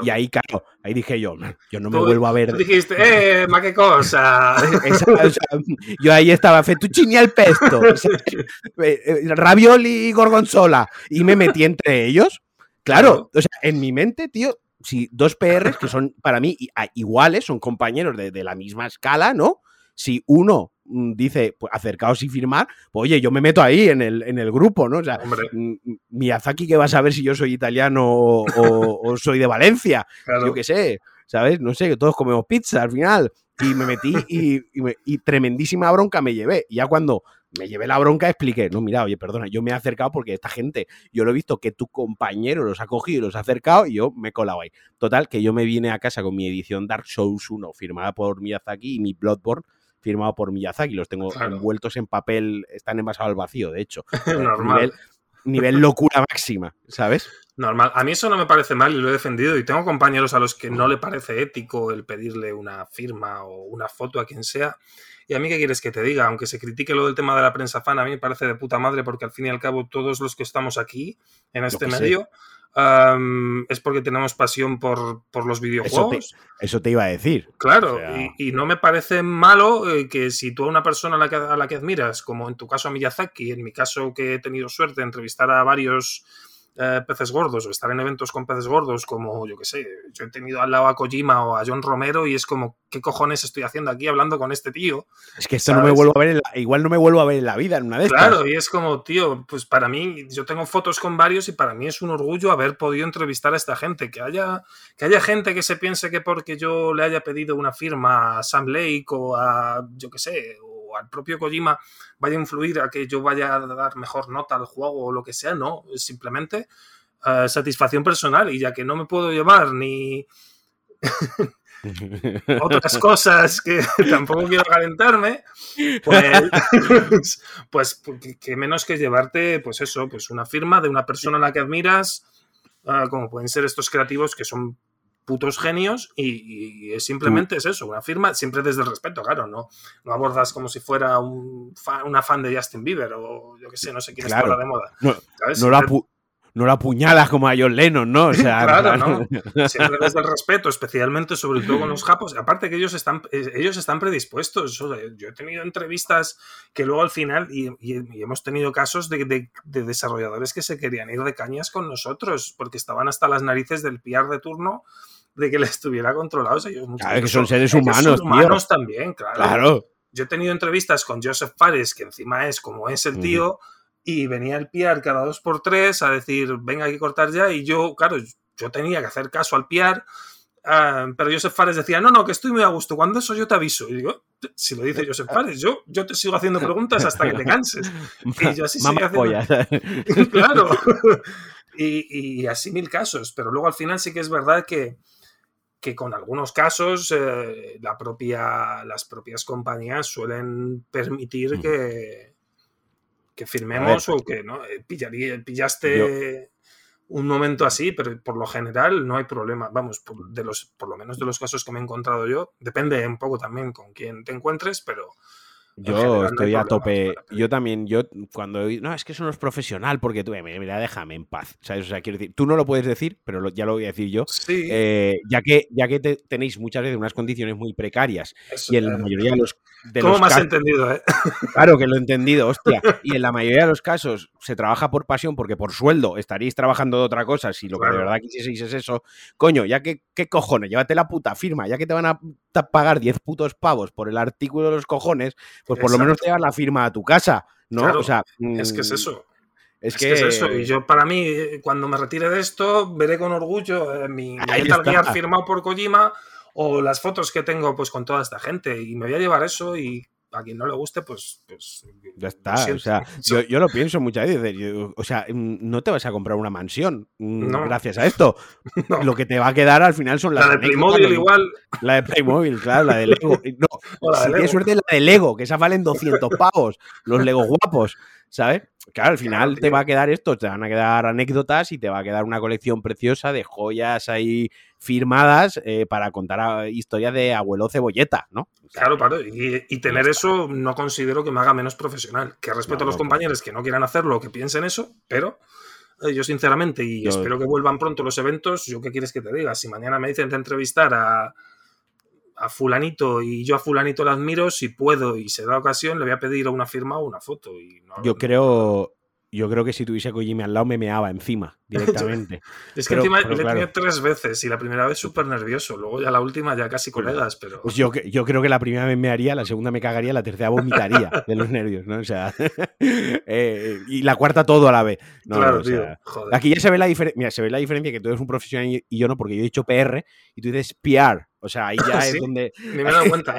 A: Y ahí, claro, ahí dije yo, yo no me vuelvo a ver.
B: dijiste, ¡eh, ma qué cosa!
A: yo ahí estaba, fettuccini al pesto, eh, eh, ravioli y gorgonzola, y me metí entre ellos. Claro, o sea, en mi mente, tío, si dos PRs que son para mí iguales, son compañeros de, de la misma escala, ¿no? Si uno dice, pues acercaos y firmar, pues oye, yo me meto ahí en el, en el grupo, ¿no? O sea, mm, mm, Miyazaki que va a saber si yo soy italiano o, soy de Valencia, yo qué sé, ¿sabes? No sé, que todos comemos pizza al final. Y me metí y, tremendísima bronca me llevé. Y ya cuando me llevé la bronca expliqué, no, mira, oye, perdona, yo me he acercado porque esta gente, yo lo he visto que tu compañero los ha cogido y los ha acercado y yo me he colado ahí. Total, que yo me vine a casa con mi edición Dark Souls 1 firmada por Miyazaki y mi Bloodborne firmado por Miyazaki, los tengo envueltos en papel, están envasados al vacío, de hecho.
B: Normal.
A: Nivel, locura máxima, ¿sabes?
B: Normal. A mí eso no me parece mal y lo he defendido. Y tengo compañeros a los que no le parece ético el pedirle una firma o una foto a quien sea. Y a mí, ¿qué quieres que te diga? Aunque se critique lo del tema de la prensa fan, a mí me parece de puta madre porque al fin y al cabo todos los que estamos aquí en este medio es porque tenemos pasión por, los videojuegos.
A: Eso te, iba a decir.
B: Claro, y, no me parece malo eh, que si tú a una persona a la, que, a la que admiras, como en tu caso a Miyazaki, en mi caso que he tenido suerte de entrevistar a varios eh, peces gordos o estar en eventos con peces gordos, como yo que sé, yo he tenido al lado a Kojima o a John Romero y es como, ¿qué cojones estoy haciendo aquí hablando con este tío?
A: Es que esto no me vuelvo a ver, igual no me vuelvo a ver en la vida en una vez.
B: Claro, y es como, tío, pues para mí, yo tengo fotos con varios y para mí es un orgullo haber podido entrevistar a esta gente, que haya, que haya gente que se piense que porque yo le haya pedido una firma a Sam Lake o a, yo que sé, al propio Kojima vaya a influir a que yo vaya a dar mejor nota al juego o lo que sea, no, es simplemente eh, satisfacción personal y ya que no me puedo llevar ni otras cosas que tampoco quiero calentarme, pues, pues que menos que llevarte, pues eso, pues una firma de una persona a la que admiras, eh, como pueden ser estos creativos que son putos genios y, simplemente es eso, una firma siempre desde el respeto, claro, no, no abordas como si fuera un una fan de Justin Bieber o yo que sé, no sé quién está ahora de moda.
A: No, no, la apuñalas como a John Lennon, ¿no? O sea,
B: claro, no. Siempre desde el respeto, especialmente sobre todo con los japos. Aparte que ellos están, eh, ellos están predispuestos. Yo he tenido entrevistas que luego al final, y, hemos tenido casos de, de, desarrolladores que se querían ir de cañas con nosotros, porque estaban hasta las narices del PR de turno de que le estuviera controlado. Ellos,
A: claro, que son seres humanos,
B: humanos también, claro. Yo he tenido entrevistas con Joseph Fares, que encima es como es el tío, y venía el PR cada dos por tres a decir, venga, hay que cortar ya, y yo, claro, yo tenía que hacer caso al PR, ah, pero Joseph Fares decía, no, no, que estoy muy a gusto, cuando eso yo te aviso. Y digo, si lo dice Joseph Fares, yo, yo te sigo haciendo preguntas hasta que te canses. Y yo así seguía haciendo... claro. Y, y, así mil casos, pero luego al final sí que es verdad que, que con algunos casos eh, la propia, las propias compañías suelen permitir mm. que, que firmemos o que no eh, pillaste un momento así, pero por lo general no hay problema. Vamos, por, de los, por lo menos de los casos que me he encontrado yo, depende un poco también con quién te encuentres, pero
A: yo estoy a tope. Yo también, yo cuando. No, es que eso no es profesional, porque tú, mira, déjame en paz. ¿sabes? O sea, quiero decir, tú no lo puedes decir, pero ya lo voy a decir yo.
B: Sí.
A: Eh, ya que, ya que tenéis muchas veces unas condiciones muy precarias y en la mayoría de los. De
B: ¿Cómo me has entendido, eh?
A: Claro que lo he entendido, hostia. Y en la mayoría de los casos se trabaja por pasión, porque por sueldo estaréis trabajando de otra cosa. Si lo que de verdad quisieseis es eso, coño, ya que, ¿qué cojones? Llévate la puta firma, ya que te van a pagar 10 putos pavos por el artículo de los cojones, pues por lo menos te llevas la firma a tu casa, ¿no? o sea,
B: es que es mm, eso.
A: Es, que... es,
B: eso. Y yo, para mí, cuando me retire de esto, veré con orgullo eh, mi Metal Gear firmado por Kojima o las fotos que tengo pues con toda esta gente. Y me voy a llevar eso y a quien no le guste, pues. pues
A: ya está. O sea, yo, lo pienso muchas veces. o sea, mm, no te vas a comprar una mansión mm, gracias a esto. Lo que te va a quedar al final son las.
B: La de Playmobil, igual.
A: La de Playmobil, claro, la de Lego. No, si tienes suerte, la de Lego, que esas valen 200 pavos. Los Lego guapos, ¿sabes? Claro, al final te va a quedar esto, te van a quedar anécdotas y te va a quedar una colección preciosa de joyas ahí firmadas eh, para contar historias de abuelo cebolleta, ¿no?
B: claro, claro, y, tener eso no considero que me haga menos profesional. Que respeto a los compañeros que no quieran hacerlo o que piensen eso, pero eh, yo sinceramente, y espero que vuelvan pronto los eventos, yo qué quieres que te diga, si mañana me dicen de entrevistar a, a fulanito y yo a fulanito le admiro, si puedo y se da ocasión, le voy a pedir una firma o una foto. Y
A: yo creo, yo creo que si tuviese a Kojima al lado me meaba encima directamente.
B: es que encima le he tenido tres veces y la primera vez súper nervioso, luego ya la última ya casi colegas, pero...
A: Pues yo, yo creo que la primera vez me haría, la segunda me cagaría, la tercera vomitaría de los nervios, ¿no? O sea, eh, y la cuarta todo a la vez.
B: claro, tío,
A: Aquí ya se ve la diferencia, mira, se ve la diferencia que tú eres un profesional y yo no, porque yo he dicho PR y tú dices PR. O sea, ahí ya es donde.
B: Ni me he dado cuenta.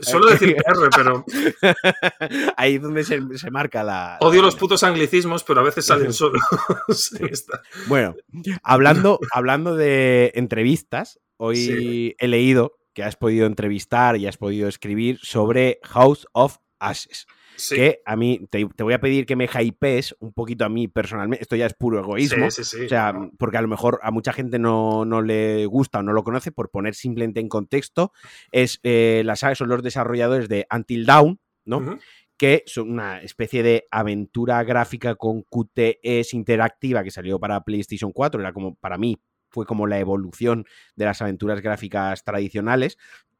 B: Solo decir PR, pero.
A: ahí es donde se, se, marca la.
B: Odio los putos anglicismos, pero a veces salen solos.
A: bueno, hablando, hablando de entrevistas, hoy he leído que has podido entrevistar y has podido escribir sobre House of Ashes que a mí te, voy a pedir que me hypees un poquito a mí personalmente. Esto ya es puro egoísmo. o sea, porque a lo mejor a mucha gente no, le gusta o no lo conoce, por poner simplemente en contexto, es eh, la saga son los desarrolladores de Until Dawn, ¿no? que son una especie de aventura gráfica con QTEs interactiva que salió para PlayStation 4, era como para mí fue como la evolución de las aventuras gráficas tradicionales,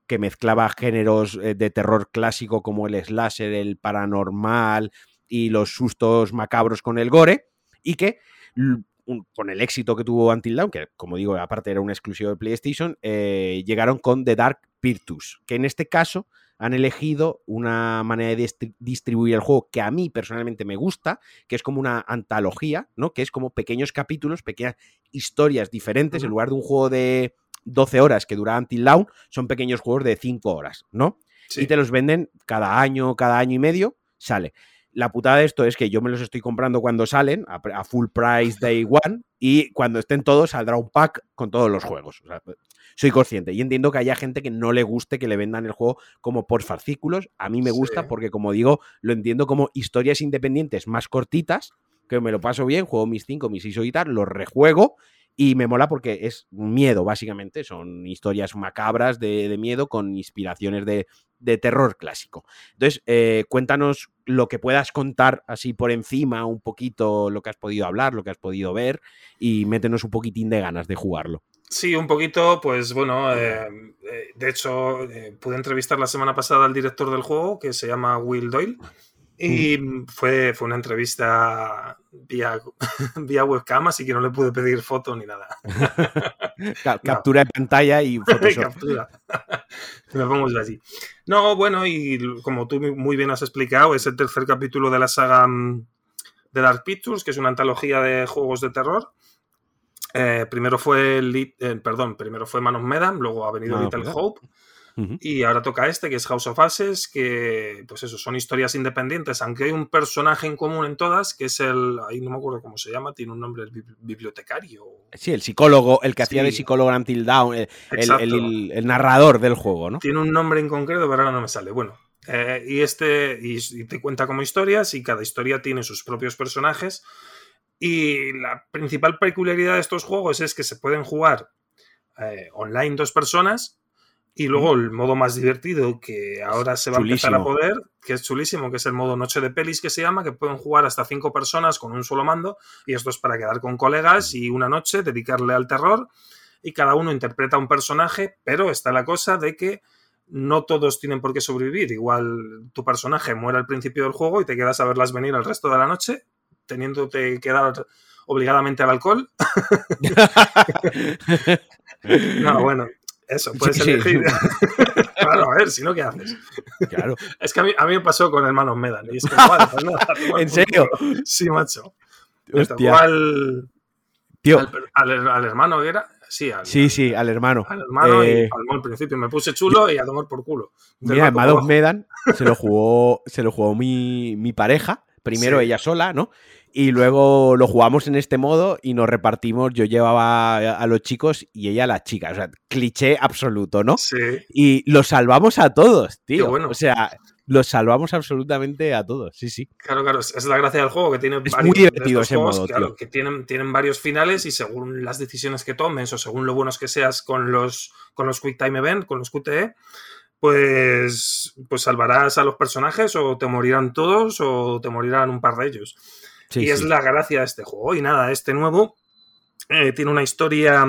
A: que mezclaba géneros eh, de terror clásico como el slasher, el paranormal y los sustos macabros con el gore, y que con el éxito que tuvo Until Dawn, que como digo, aparte era un exclusivo de PlayStation, eh, llegaron con The Dark Virtus, que en este caso han elegido una manera de distribuir el juego que a mí personalmente me gusta, que es como una antología, ¿no? Que es como pequeños capítulos, pequeñas historias diferentes, en lugar de un juego de 12 horas que dura Until Dawn, son pequeños juegos de 5 horas, ¿no? Y te los venden cada año, cada año y medio, sale. La putada de esto es que yo me los estoy comprando cuando salen, a, full price day one, y cuando estén todos saldrá un pack con todos los juegos. soy consciente y entiendo que haya gente que no le guste que le vendan el juego como por fascículos. A mí me gusta porque, como digo, lo entiendo como historias independientes más cortitas, que me lo paso bien, juego mis 5, mis 6 tal, los rejuego y me mola porque es miedo, básicamente. Son historias macabras de, miedo con inspiraciones de, terror clásico. Entonces, eh, cuéntanos lo que puedas contar así por encima, un poquito lo que has podido hablar, lo que has podido ver y métenos un poquitín de ganas de jugarlo.
B: Sí, un poquito, pues bueno, eh, eh, de hecho pude entrevistar la semana pasada al director del juego que se llama Will Doyle y fue, fue una entrevista vía, vía webcam, así que no le pude pedir foto ni nada.
A: Captura de pantalla y.
B: Captura. Me pongo así. No, bueno, y como tú muy bien has explicado, es el tercer capítulo de la saga mm, de Dark Pictures, que es una antología de juegos de terror. Eh, primero fue eh, perdón, primero fue Man of Medan, luego ha venido Little Hope. Y ahora toca este, que es House of Ashes, que, pues eso, son historias independientes, aunque hay un personaje en común en todas, que es el, ahí no me acuerdo cómo se llama, tiene un nombre, el bibliotecario.
A: Sí, el psicólogo, el que hacía de psicólogo Until Down, el, narrador del juego, ¿no?
B: Tiene un nombre en concreto, pero ahora no me sale. Bueno, eh, y este, y, te cuenta como historias, y cada historia tiene sus propios personajes. Y la principal peculiaridad de estos juegos es que se pueden jugar eh, online dos personas y luego el modo más divertido que ahora se va a empezar a poder, que es chulísimo, que es el modo Noche de Pelis que se llama, que pueden jugar hasta cinco personas con un solo mando. Y esto es para quedar con colegas y una noche dedicarle al terror. Y cada uno interpreta un personaje, pero está la cosa de que no todos tienen por qué sobrevivir. Igual tu personaje muere al principio del juego y te quedas a verlas venir el resto de la noche, teniéndote que dar obligadamente al alcohol. no, bueno, eso, puedes elegir. claro, a ver, si no, ¿qué haces? Claro. es que a mí, a mí, me pasó con Hermanos Medan. Y es que, vale, pues nada,
A: ¿En serio?
B: Sí, macho. Hostia. Al, Tío. Al, al, hermano que era. Sí,
A: al, sí, sí, al hermano.
B: Al hermano y eh, al al principio. Me puse chulo y a tomar por culo.
A: Mira, Hermanos Medan se lo jugó, se lo jugó mi, mi pareja. Primero ella sola, ¿no? Y luego lo jugamos en este modo y nos repartimos. Yo llevaba a los chicos y ella a las chicas. O sea, cliché absoluto, ¿no?
B: Sí.
A: Y los salvamos a todos, tío. bueno. O sea, los salvamos absolutamente a todos, sí, sí.
B: Claro, claro, es la gracia del juego, que tiene
A: es muy divertido ese modo, claro,
B: que tienen, tienen varios finales y según las decisiones que tomes o según lo buenos que seas con los, con los Quick Time Event, con los QTE, pues, pues salvarás a los personajes o te morirán todos o te morirán un par de ellos. Y es la gracia de este juego. Y nada, este nuevo eh, tiene una historia...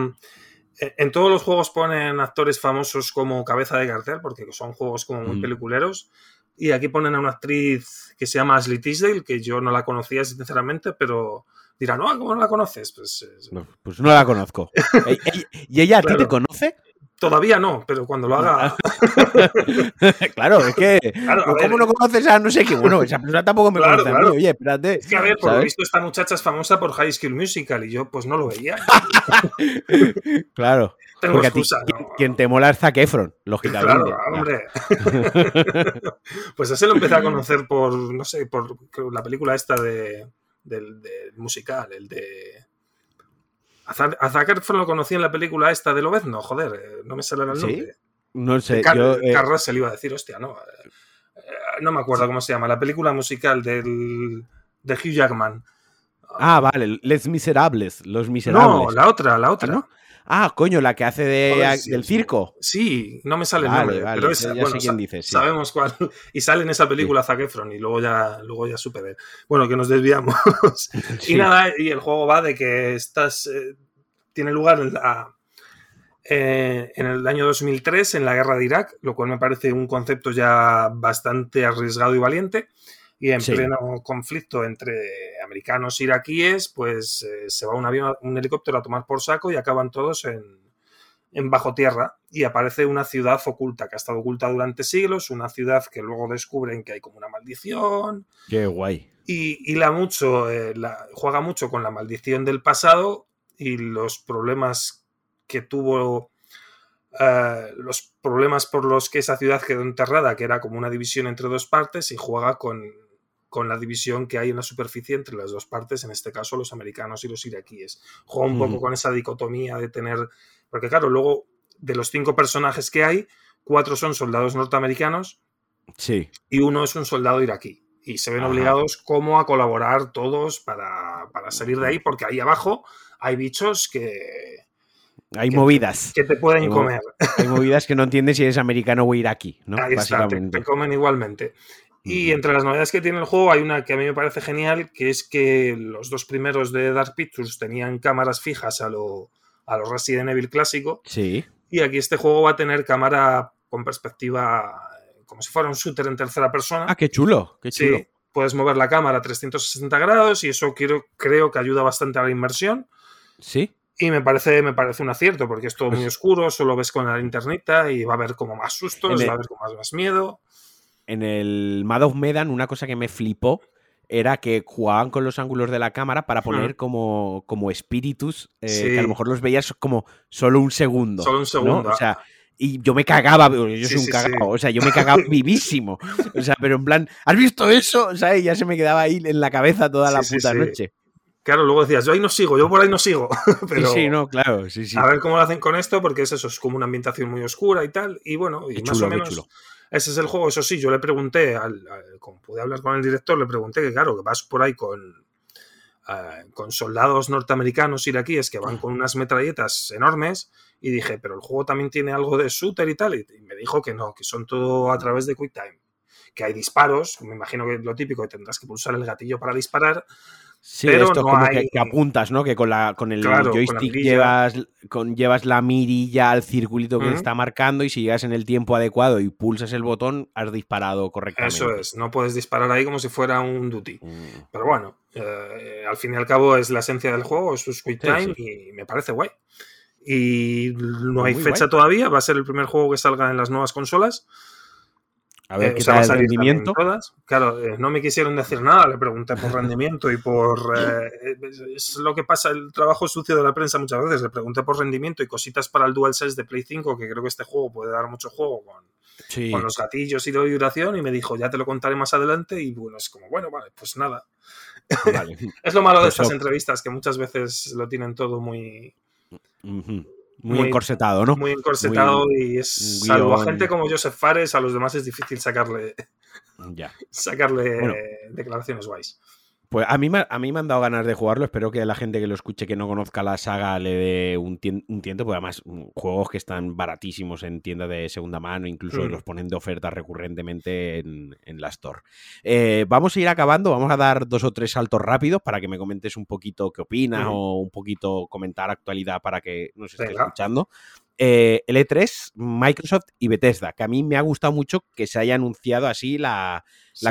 B: Eh, en todos los juegos ponen actores famosos como cabeza de cartel, porque son juegos como muy mm. peliculeros. Y aquí ponen a una actriz que se llama Ashley Tisdale, que yo no la conocía sinceramente, pero dirán, no, ¿cómo no la conoces? Pues
A: no, pues no la conozco. ¿Y ella a ti te conoce?
B: Todavía no, pero cuando lo haga.
A: claro, es que. ¿Cómo no conoces a no sé qué? Bueno, esa persona tampoco me conoce a mí. Oye, espérate.
B: Es que a ver, por lo visto, esta muchacha es famosa por High School Musical y yo, pues no lo veía.
A: claro.
B: Tengo Porque excusa,
A: quien, te mola es Zac Efron, lógicamente.
B: Claro, hombre. pues ese lo empecé a conocer por, no sé, por la película esta de, del, del musical, el de a Zac lo conocí en la película esta de Lobezno, joder, eh, no me sale el nombre.
A: No sé.
B: Car yo, eh... Russell iba a decir, hostia, no. Eh, no me acuerdo cómo se llama, la película musical del, de Hugh Jackman.
A: Ah, vale, Les Miserables, Los Miserables.
B: No, la otra, la otra.
A: ¿no? Ah, coño, la que hace de, del circo.
B: Sí, no me sale el nombre, pero esa, ya sé quién dice, sabemos cuál. Y sale en esa película Zac Efron y luego ya, luego ya supe. Bueno, que nos desviamos. Y nada, y el juego va de que estás, eh, tiene lugar en, eh, en el año 2003, en la guerra de Irak, lo cual me parece un concepto ya bastante arriesgado y valiente y en pleno conflicto entre americanos e iraquíes, pues eh, se va un avión, un helicóptero a tomar por saco y acaban todos en, bajo tierra y aparece una ciudad oculta que ha estado oculta durante siglos, una ciudad que luego descubren que hay como una maldición.
A: Qué guay.
B: Y, la mucho, eh, juega mucho con la maldición del pasado y los problemas que tuvo eh, los problemas por los que esa ciudad quedó enterrada, que era como una división entre dos partes, y juega con, con la división que hay en la superficie entre las dos partes, en este caso los americanos y los iraquíes. Juega un poco con esa dicotomía de tener, porque claro, luego de los cinco personajes que hay, cuatro son soldados norteamericanos
A: sí.
B: y uno es un soldado iraquí. Y se ven obligados como a colaborar todos para, para salir de ahí, porque ahí abajo hay bichos que,
A: hay movidas.
B: Que te pueden comer.
A: Hay movidas que no entiendes si eres americano o iraquí, ¿no?
B: Ahí te, comen igualmente. Y entre las novedades que tiene el juego hay una que a mí me parece genial, que es que los dos primeros de Dark Pictures tenían cámaras fijas a lo, a lo Resident Evil clásico.
A: Sí.
B: Y aquí este juego va a tener cámara con perspectiva como si fuera un shooter en tercera persona.
A: Ah, qué chulo, qué chulo. Sí,
B: puedes mover la cámara a 360 grados y eso quiero, creo que ayuda bastante a la inmersión.
A: Sí.
B: Y me parece, me parece un acierto, porque es todo muy pues oscuro, solo ves con la linternita y va a haber como más sustos, va a haber como más, más miedo.
A: En el Mad of Medan, una cosa que me flipó era que jugaban con los ángulos de la cámara para poner como, como espíritus, eh, que a lo mejor los veías como solo un segundo.
B: Solo un segundo.
A: O sea, y yo me cagaba, yo soy un cagado, o sea, yo me cagaba vivísimo. O sea, pero en plan, ¿has visto eso? O sea, y ya se me quedaba ahí en la cabeza toda la puta noche.
B: Claro, luego decías, yo ahí no sigo, yo por ahí no sigo. Pero
A: sí, no, claro, sí, sí.
B: A ver cómo lo hacen con esto, porque es eso, es como una ambientación muy oscura y tal. Y bueno, y más o menos. Ese es el juego, eso sí, yo le pregunté, al, como pude hablar con el director, le pregunté que, claro, que vas por ahí con, eh, con soldados norteamericanos iraquíes que van con unas metralletas enormes y dije, pero el juego también tiene algo de shooter y tal, y, me dijo que no, que son todo a través de QuickTime, que hay disparos, me imagino que lo típico que tendrás que pulsar el gatillo para disparar,
A: Sí, pero esto como que, apuntas, ¿no? Que con, la, con el joystick llevas, con, llevas la mirilla al circulito que está marcando y si llegas en el tiempo adecuado y pulsas el botón, has disparado correctamente.
B: Eso es, no puedes disparar ahí como si fuera un duty. Mm. Pero bueno, eh, al fin y al cabo es la esencia del juego, es su quick time y me parece guay. Y no hay fecha todavía, va a ser el primer juego que salga en las nuevas consolas.
A: A ver, eh, ¿qué tal el rendimiento?
B: Claro, eh, no me quisieron decir nada, le pregunté por rendimiento y por... Eh, es lo que pasa, el trabajo sucio de la prensa muchas veces, le pregunté por rendimiento y cositas para el DualSense de Play 5, que creo que este juego puede dar mucho juego con, con los gatillos y la vibración, y me dijo, ya te lo contaré más adelante, y bueno, es como, bueno, vale, pues nada. es lo malo de pues estas entrevistas, que muchas veces lo tienen todo muy...
A: Muy, encorsetado, ¿no?
B: Muy encorsetado y es, salvo a gente como Joseph Fares, a los demás es difícil sacarle,
A: ya.
B: sacarle declaraciones guays.
A: Pues a mí, a mí me han dado ganas de jugarlo. Espero que la gente que lo escuche que no conozca la saga le dé un, tiento, porque además mm, juegos que están baratísimos en tiendas de segunda mano, incluso mm. los ponen de oferta recurrentemente en, la Store. Eh, vamos a ir acabando, vamos a dar dos o tres saltos rápidos para que me comentes un poquito qué opinas o un poquito comentar actualidad para que nos esté escuchando. Eh, el E3, Microsoft y Bethesda, que a mí me ha gustado mucho que se haya anunciado así la,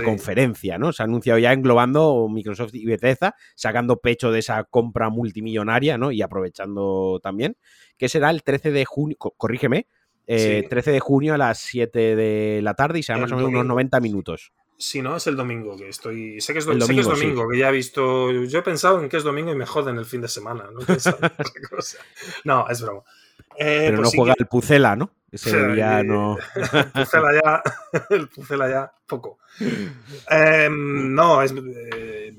A: conferencia, ¿no? Se ha anunciado ya englobando Microsoft y Bethesda, sacando pecho de esa compra multimillonaria, ¿no? Y aprovechando también, que será el 13 de junio, corrígeme, 13 eh, de junio a las 7 de la tarde y será más o menos unos 90 minutos.
B: Si no, es el domingo que estoy. Sé que es, domingo, que ya he visto. Yo he pensado en que es domingo y me joden el fin de semana. No, no es broma.
A: Eh, Pero pues no juega el Pucela, ¿no? Ese día no.
B: El Pucela ya, el Pucela ya, poco. Em, no, es. Eh,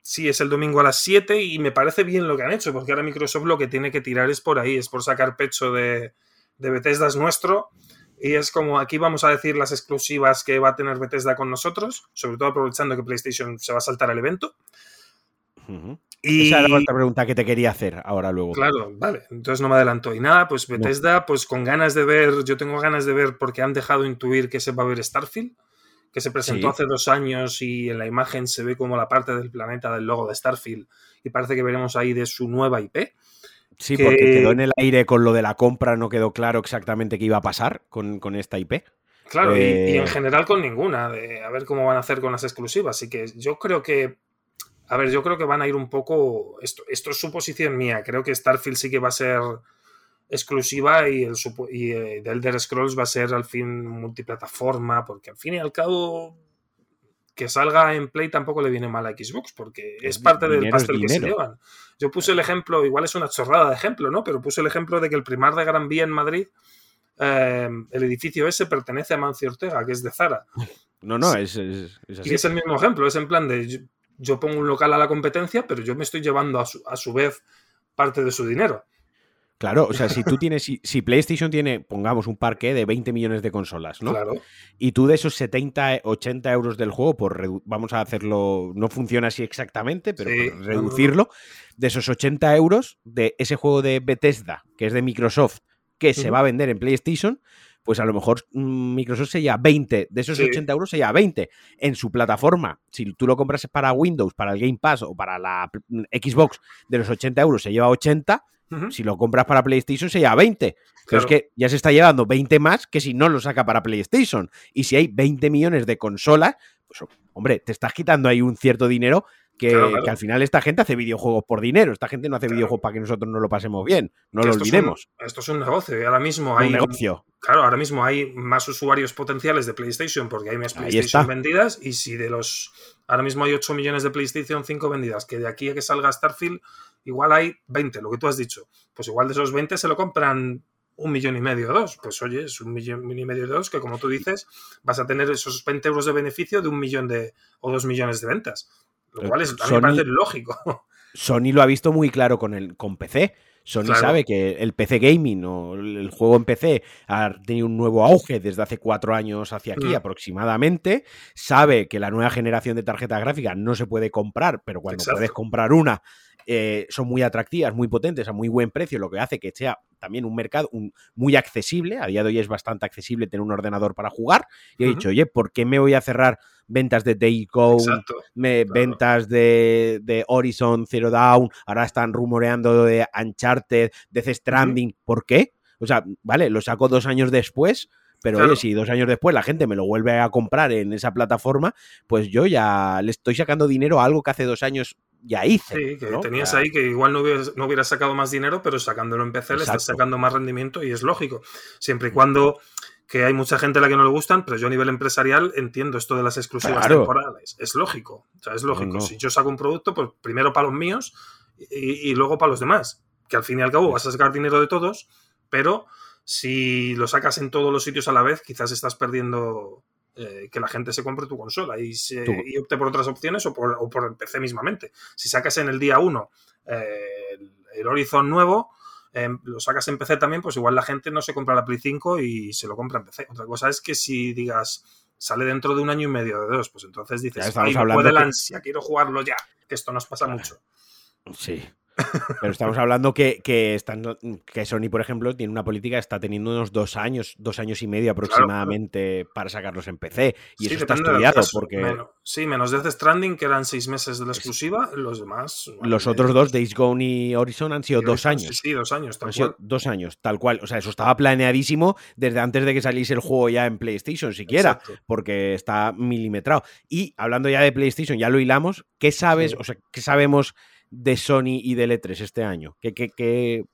B: sí, es el domingo a las 7 y me parece bien lo que han hecho, porque ahora Microsoft lo que tiene que tirar es por ahí, es por sacar pecho de, de Bethesda es nuestro. Y es como aquí vamos a decir las exclusivas que va a tener Bethesda con nosotros, sobre todo aprovechando que PlayStation se va a saltar al evento.
A: Y... Esa era la otra pregunta que te quería hacer ahora luego.
B: Claro, vale, entonces no me adelanto. Y nada, pues Bethesda, pues con ganas de ver, yo tengo ganas de ver porque han dejado intuir que se va a ver Starfield, que se presentó hace dos años y en la imagen se ve como la parte del planeta del logo de Starfield y parece que veremos ahí de su nueva IP.
A: Sí, porque quedó en el aire con lo de la compra, no quedó claro exactamente qué iba a pasar con, esta IP.
B: Claro, y, y, en eh, general con ninguna, de a ver cómo van a hacer con las exclusivas. Así que yo creo que a ver, yo creo que van a ir un poco. Esto, esto es suposición mía. Creo que Starfield sí que va a ser exclusiva y el y, eh, Elder Scrolls va a ser al fin multiplataforma, porque al fin y al cabo que salga en Play tampoco le viene mal a Xbox, porque es parte del pastel que se llevan. Yo puse el ejemplo, igual es una chorrada de ejemplo, ¿no? Pero puse el ejemplo de que el primar de Gran Vía en Madrid, eh, el edificio ese pertenece a Mancio Ortega, que es de Zara.
A: No, no, es, es,
B: así. Y es el mismo ejemplo, es en plan de yo pongo un local a la competencia, pero yo me estoy llevando a su, vez parte de su dinero.
A: Claro, o sea, si tú tienes, si, PlayStation tiene, pongamos, un parque de 20 millones de consolas, ¿no? Claro. Y tú de esos 70, 80 euros del juego, por vamos a hacerlo, no funciona así exactamente, pero reducirlo, de esos 80 euros de ese juego de Bethesda, que es de Microsoft, que se va a vender en PlayStation, pues a lo mejor mm, Microsoft se lleva 20, de esos 80 euros se lleva 20 en su plataforma. Si tú lo compras para Windows, para el Game Pass o para la mm, Xbox, de los 80 euros se lleva 80. Si lo compras para PlayStation se lleva 20. Pero es que ya se está llevando 20 más que si no lo saca para PlayStation. Y si hay 20 millones de consolas, pues hombre, te estás quitando ahí un cierto dinero que, al final esta gente hace videojuegos por dinero. Esta gente no hace videojuegos para que nosotros no lo pasemos bien. No lo olvidemos.
B: esto es un negocio. Y ahora mismo hay.
A: Un negocio.
B: Claro, ahora mismo hay más usuarios potenciales de PlayStation porque hay más PlayStation vendidas. Y si de los. Ahora mismo hay 8 millones de PlayStation 5 vendidas, que de aquí a que salga Starfield, igual hay 20, lo que tú has dicho. Pues igual de esos 20 se lo compran un millón y medio o dos. Pues oye, es un millón y medio de dos que, como tú dices, vas a tener esos 20 euros de beneficio de un millón de o dos millones de ventas. Lo cual es, a mí me parece lógico.
A: Sony lo ha visto muy claro con, el, con PC. Sony sabe que el PC gaming o el juego en PC ha tenido un nuevo auge desde hace cuatro años hacia aquí mm. aproximadamente. Sabe que la nueva generación de tarjeta gráfica no se puede comprar, pero cuando puedes comprar una eh, son muy atractivas, muy potentes, a muy buen precio, lo que hace que sea también un mercado muy accesible. A día de hoy es bastante accesible tener un ordenador para jugar. Y he dicho, oye, ¿por qué me voy a cerrar ventas de Dayco, ventas de, Horizon Zero Dawn? Ahora están rumoreando de Uncharted, de Stranding. ¿Por qué? O sea, vale, lo saco dos años después. Pero oye, si dos años después la gente me lo vuelve a comprar en esa plataforma, pues yo ya le estoy sacando dinero a algo que hace dos años ya hice.
B: Sí, que tenías ahí que igual no hubieras, no sacado más dinero, pero sacándolo en PC le estás sacando más rendimiento y es lógico. Siempre y cuando que hay mucha gente a la que no le gustan, pero yo a nivel empresarial entiendo esto de las exclusivas temporales. Es lógico. O sea, es lógico. Si yo saco un producto, pues primero para los míos y, y, luego para los demás. Que al fin y al cabo vas a sacar dinero de todos, pero si lo sacas en todos los sitios a la vez, quizás estás perdiendo eh, que la gente se compre tu consola y, opte por otras opciones o por, el PC mismamente. Si sacas en el día 1 eh, el, Horizon nuevo, em, lo sacas en PC también, pues igual la gente no se compra la Play 5 y se lo compra en PC. Otra cosa es que si digas, sale dentro de un año y medio de dos, pues entonces dices, Ay, puede la ansia, quiero jugarlo ya, que esto nos pasa mucho.
A: Sí, pero estamos hablando que, que, están, que Sony, por ejemplo, tiene una política, está teniendo unos dos años, dos años y medio aproximadamente para sacarlos en PC. Y eso está estudiado porque.
B: sí, menos Death Stranding, que eran seis meses de la exclusiva, los demás.
A: Los otros dos, Days Gone y Horizon, han sido dos años.
B: Sí, dos años,
A: tal cual. dos años, tal cual. O sea, eso estaba planeadísimo desde antes de que saliese el juego ya en PlayStation, siquiera, porque está milimetrado. Y hablando ya de PlayStation, ya lo hilamos. ¿Qué sabes? O sea, ¿qué sabemos? De Sony y de E3 este año? ¿Qué,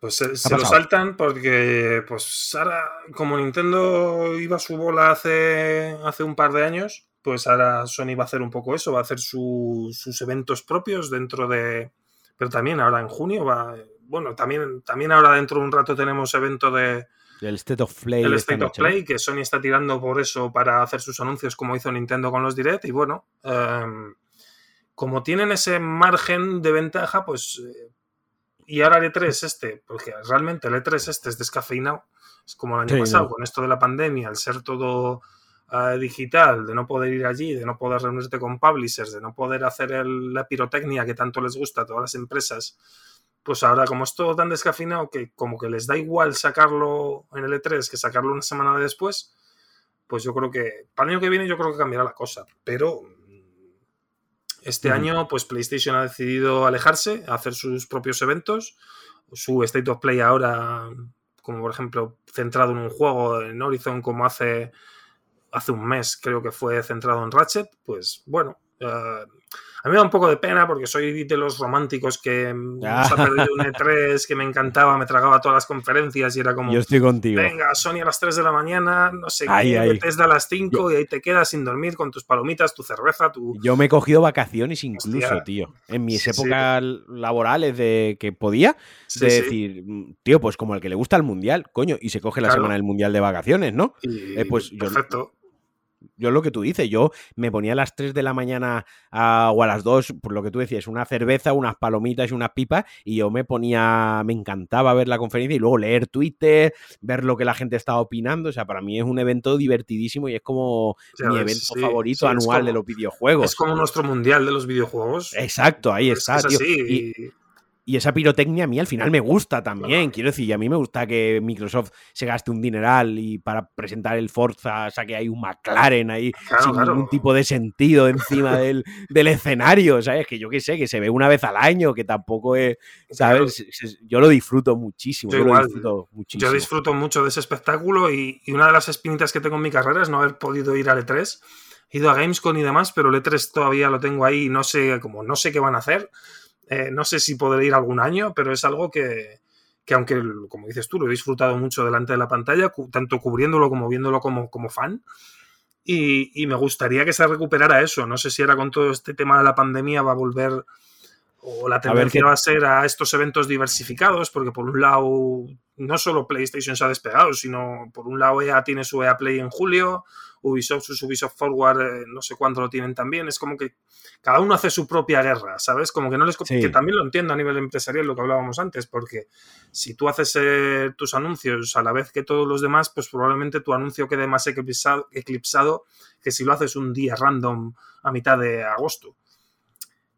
B: Pues se, lo saltan porque, pues ahora, como Nintendo iba a su bola hace, hace un par de años, pues ahora Sony va a hacer un poco eso, va a hacer sus eventos propios dentro de... Pero también ahora en junio va... Bueno, también, también ahora dentro de un rato tenemos evento de...
A: El State of Play.
B: El State of Play, que Sony está tirando por eso para hacer sus anuncios como hizo Nintendo con los Direct. Y bueno, em, como tienen ese margen de ventaja, pues. Eh, y ahora el E3 este, porque realmente el E3 este es descafeinado, es como el año pasado, con esto de la pandemia, al ser todo eh, digital, de no poder ir allí, de no poder reunirte con publishers, de no poder hacer la pirotecnia que tanto les gusta a todas las empresas, pues ahora como es todo tan descafeinado que como que les da igual sacarlo en el E3 que sacarlo una semana después, pues yo creo que para el año que viene yo creo que cambiará la cosa, pero este año, pues PlayStation ha decidido alejarse, hacer sus propios eventos. Su State of Play ahora, como por ejemplo, centrado en un juego en Horizon, como hace, hace un mes, creo que fue centrado en Ratchet, pues bueno, uh, a mí me da un poco de pena porque soy de los románticos que ha perdido un E3, que me encantaba, me tragaba todas las conferencias y era como.
A: Yo estoy contigo.
B: Venga, Sony a las 3 de la mañana, no sé qué, Tesla a las 5 y ahí te quedas sin dormir con tus palomitas, tu cerveza, tu.
A: Yo me he cogido vacaciones incluso, tío. En mis épocas laborales de que podía, de decir, tío, pues como el que le gusta el mundial, coño, y se coge la semana del mundial de vacaciones, ¿no?
B: Eh, pues perfecto
A: yo lo que tú dices, yo me ponía a las 3 de la mañana o a las 2, por lo que tú decías, una cerveza, unas palomitas y unas pipas, y yo me ponía, me encantaba ver la conferencia y luego leer Twitter, ver lo que la gente estaba opinando. O sea, para mí es un evento divertidísimo y es como mi evento favorito anual de los videojuegos.
B: Es como nuestro mundial de los videojuegos.
A: Exacto, ahí está. tío. Y esa pirotecnia a mí al final me gusta también. Quiero decir, a mí me gusta que Microsoft se gaste un dineral y para presentar el Forza saque ahí un McLaren ahí sin ningún tipo de sentido encima del, del, escenario, ¿sabes? Que yo qué sé, que se ve una vez al año, que tampoco es, ¿sabes? Yo lo disfruto muchísimo. Yo, lo disfruto muchísimo.
B: Yo disfruto mucho de ese espectáculo y, y, una de las espinitas que tengo en mi carrera es no haber podido ir al E3. He ido a Gamescom y demás, pero el E3 todavía lo tengo ahí, no sé, como no sé qué van a hacer eh, no sé si podré ir algún año, pero es algo que, aunque, como dices tú, lo he disfrutado mucho delante de la pantalla, tanto cubriéndolo como viéndolo como, como fan. Y, me gustaría que se recuperara eso. No sé si era con todo este tema de la pandemia va a volver o la tendencia va a ser a estos eventos diversificados, porque por un lado no solo PlayStation se ha despegado, sino por un lado EA tiene su EA Play en julio, Ubisoft, su Ubisoft Forward, eh, no sé cuánto lo tienen también. Es como que cada uno hace su propia guerra, ¿sabes? Como que no les. Que también lo entiendo a nivel empresarial, lo que hablábamos antes, porque si tú haces eh, tus anuncios a la vez que todos los demás, pues probablemente tu anuncio quede más eclipsado, eclipsado que si lo haces un día random a mitad de agosto.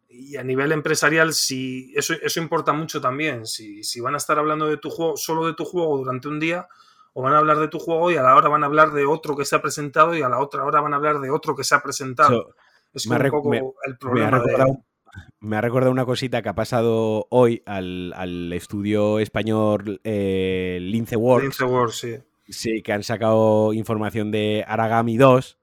B: Y a nivel empresarial, si eso, eso importa mucho también. Si, si van a estar hablando de tu juego, solo de tu juego durante un día, o van a hablar de tu juego y a la hora van a hablar de otro que se ha presentado y a la otra hora van a hablar de otro que se ha presentado. es un poco el problema.
A: Me ha, recordado, una cosita que ha pasado hoy al, estudio español eh, Lince Works.
B: sí.
A: Sí, que han sacado información de Aragami 2.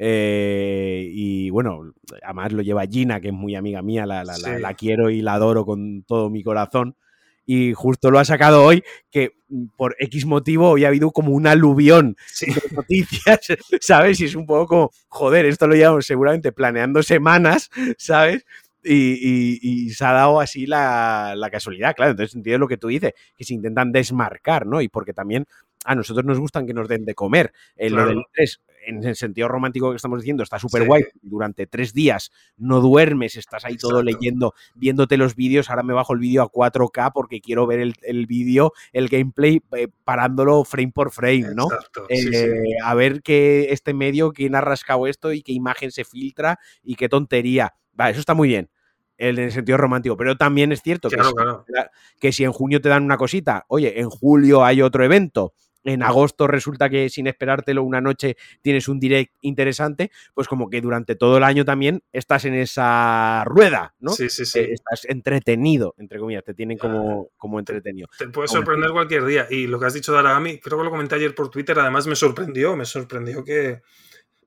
A: Eh, y bueno, además lo lleva Gina, que es muy amiga mía, la, la quiero y la adoro con todo mi corazón y justo lo ha sacado hoy, que por X motivo hoy ha habido como un aluvión de noticias, ¿sabes? Y es un poco como, joder, esto lo llevamos seguramente planeando semanas, ¿sabes? Y, se ha dado así la, casualidad, claro. Entonces entiendo lo que tú dices, que se intentan desmarcar, ¿no? Y porque también a nosotros nos gustan que nos den de comer. En lo del en el sentido romántico que estamos diciendo, está súper guay. Durante tres días no duermes, estás ahí todo leyendo, viéndote los vídeos. Ahora me bajo el vídeo a 4K porque quiero ver el, vídeo, el gameplay, eh, parándolo frame por frame, ¿no? Eh, a ver qué este medio, quién ha rascado esto y qué imagen se filtra y qué tontería. Vale, eso está muy bien en el sentido romántico, pero también es cierto que, si, en junio te dan una cosita, oye, en julio hay otro evento, en agosto resulta que sin esperártelo una noche tienes un direct interesante, pues como que durante todo el año también estás en esa rueda, ¿no?
B: Sí, sí, sí.
A: estás entretenido, entre comillas, te tienen como, como entretenido.
B: Te, puede sorprender cualquier día. Y lo que has dicho de Aragami, creo que lo comenté ayer por Twitter, además me sorprendió, me sorprendió que,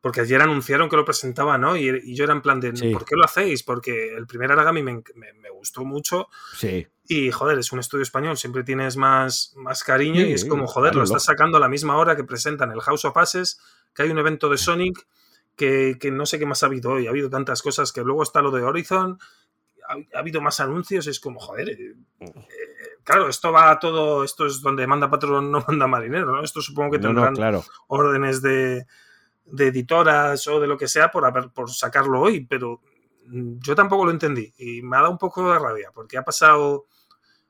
B: porque ayer anunciaron que lo presentaban, ¿no? Y, yo era en plan de, ¿por qué lo hacéis? Porque el primer Aragami me, gustó mucho.
A: Sí.
B: Y, joder, es un estudio español, siempre tienes más, más cariño y es como, joder, lo estás sacando a la misma hora que presentan el House of Asses, que hay un evento de Sonic, que, no sé qué más ha habido hoy. Ha habido tantas cosas que luego está lo de Horizon, ha, habido más anuncios, es como, joder, eh, eh, claro, esto va a todo, esto es donde manda patrón, no manda marinero, ¿no? Esto supongo que tendrán órdenes de de editoras o de lo que sea por, haber, por sacarlo hoy, pero mm, yo tampoco lo entendí y me ha dado un poco de rabia porque ha pasado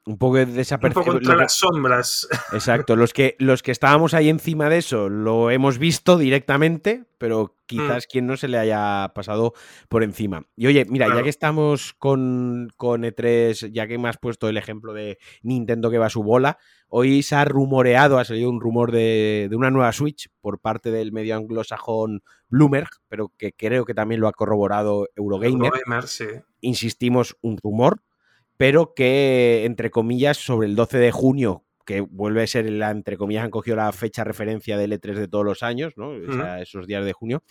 A: un poco desapercibido.
B: Un poco entre las sombras.
A: Exacto. Los que, los que estábamos ahí encima de eso lo hemos visto directamente, pero quizás mm. quien no se le haya pasado por encima. Y oye, mira, ya que estamos con, con, E3, ya que me has puesto el ejemplo de Nintendo que va a su bola, hoy se ha rumoreado, ha salido un rumor de, de una nueva Switch por parte del medio anglosajón Bloomberg, pero que creo que también lo ha corroborado Eurogamer.
B: Eurogamer sí.
A: Insistimos, un rumor pero que, entre comillas, sobre el 12 de junio, que vuelve a ser la, entre comillas, han cogido la fecha referencia del E3 de todos los años, ¿no? esos días de junio,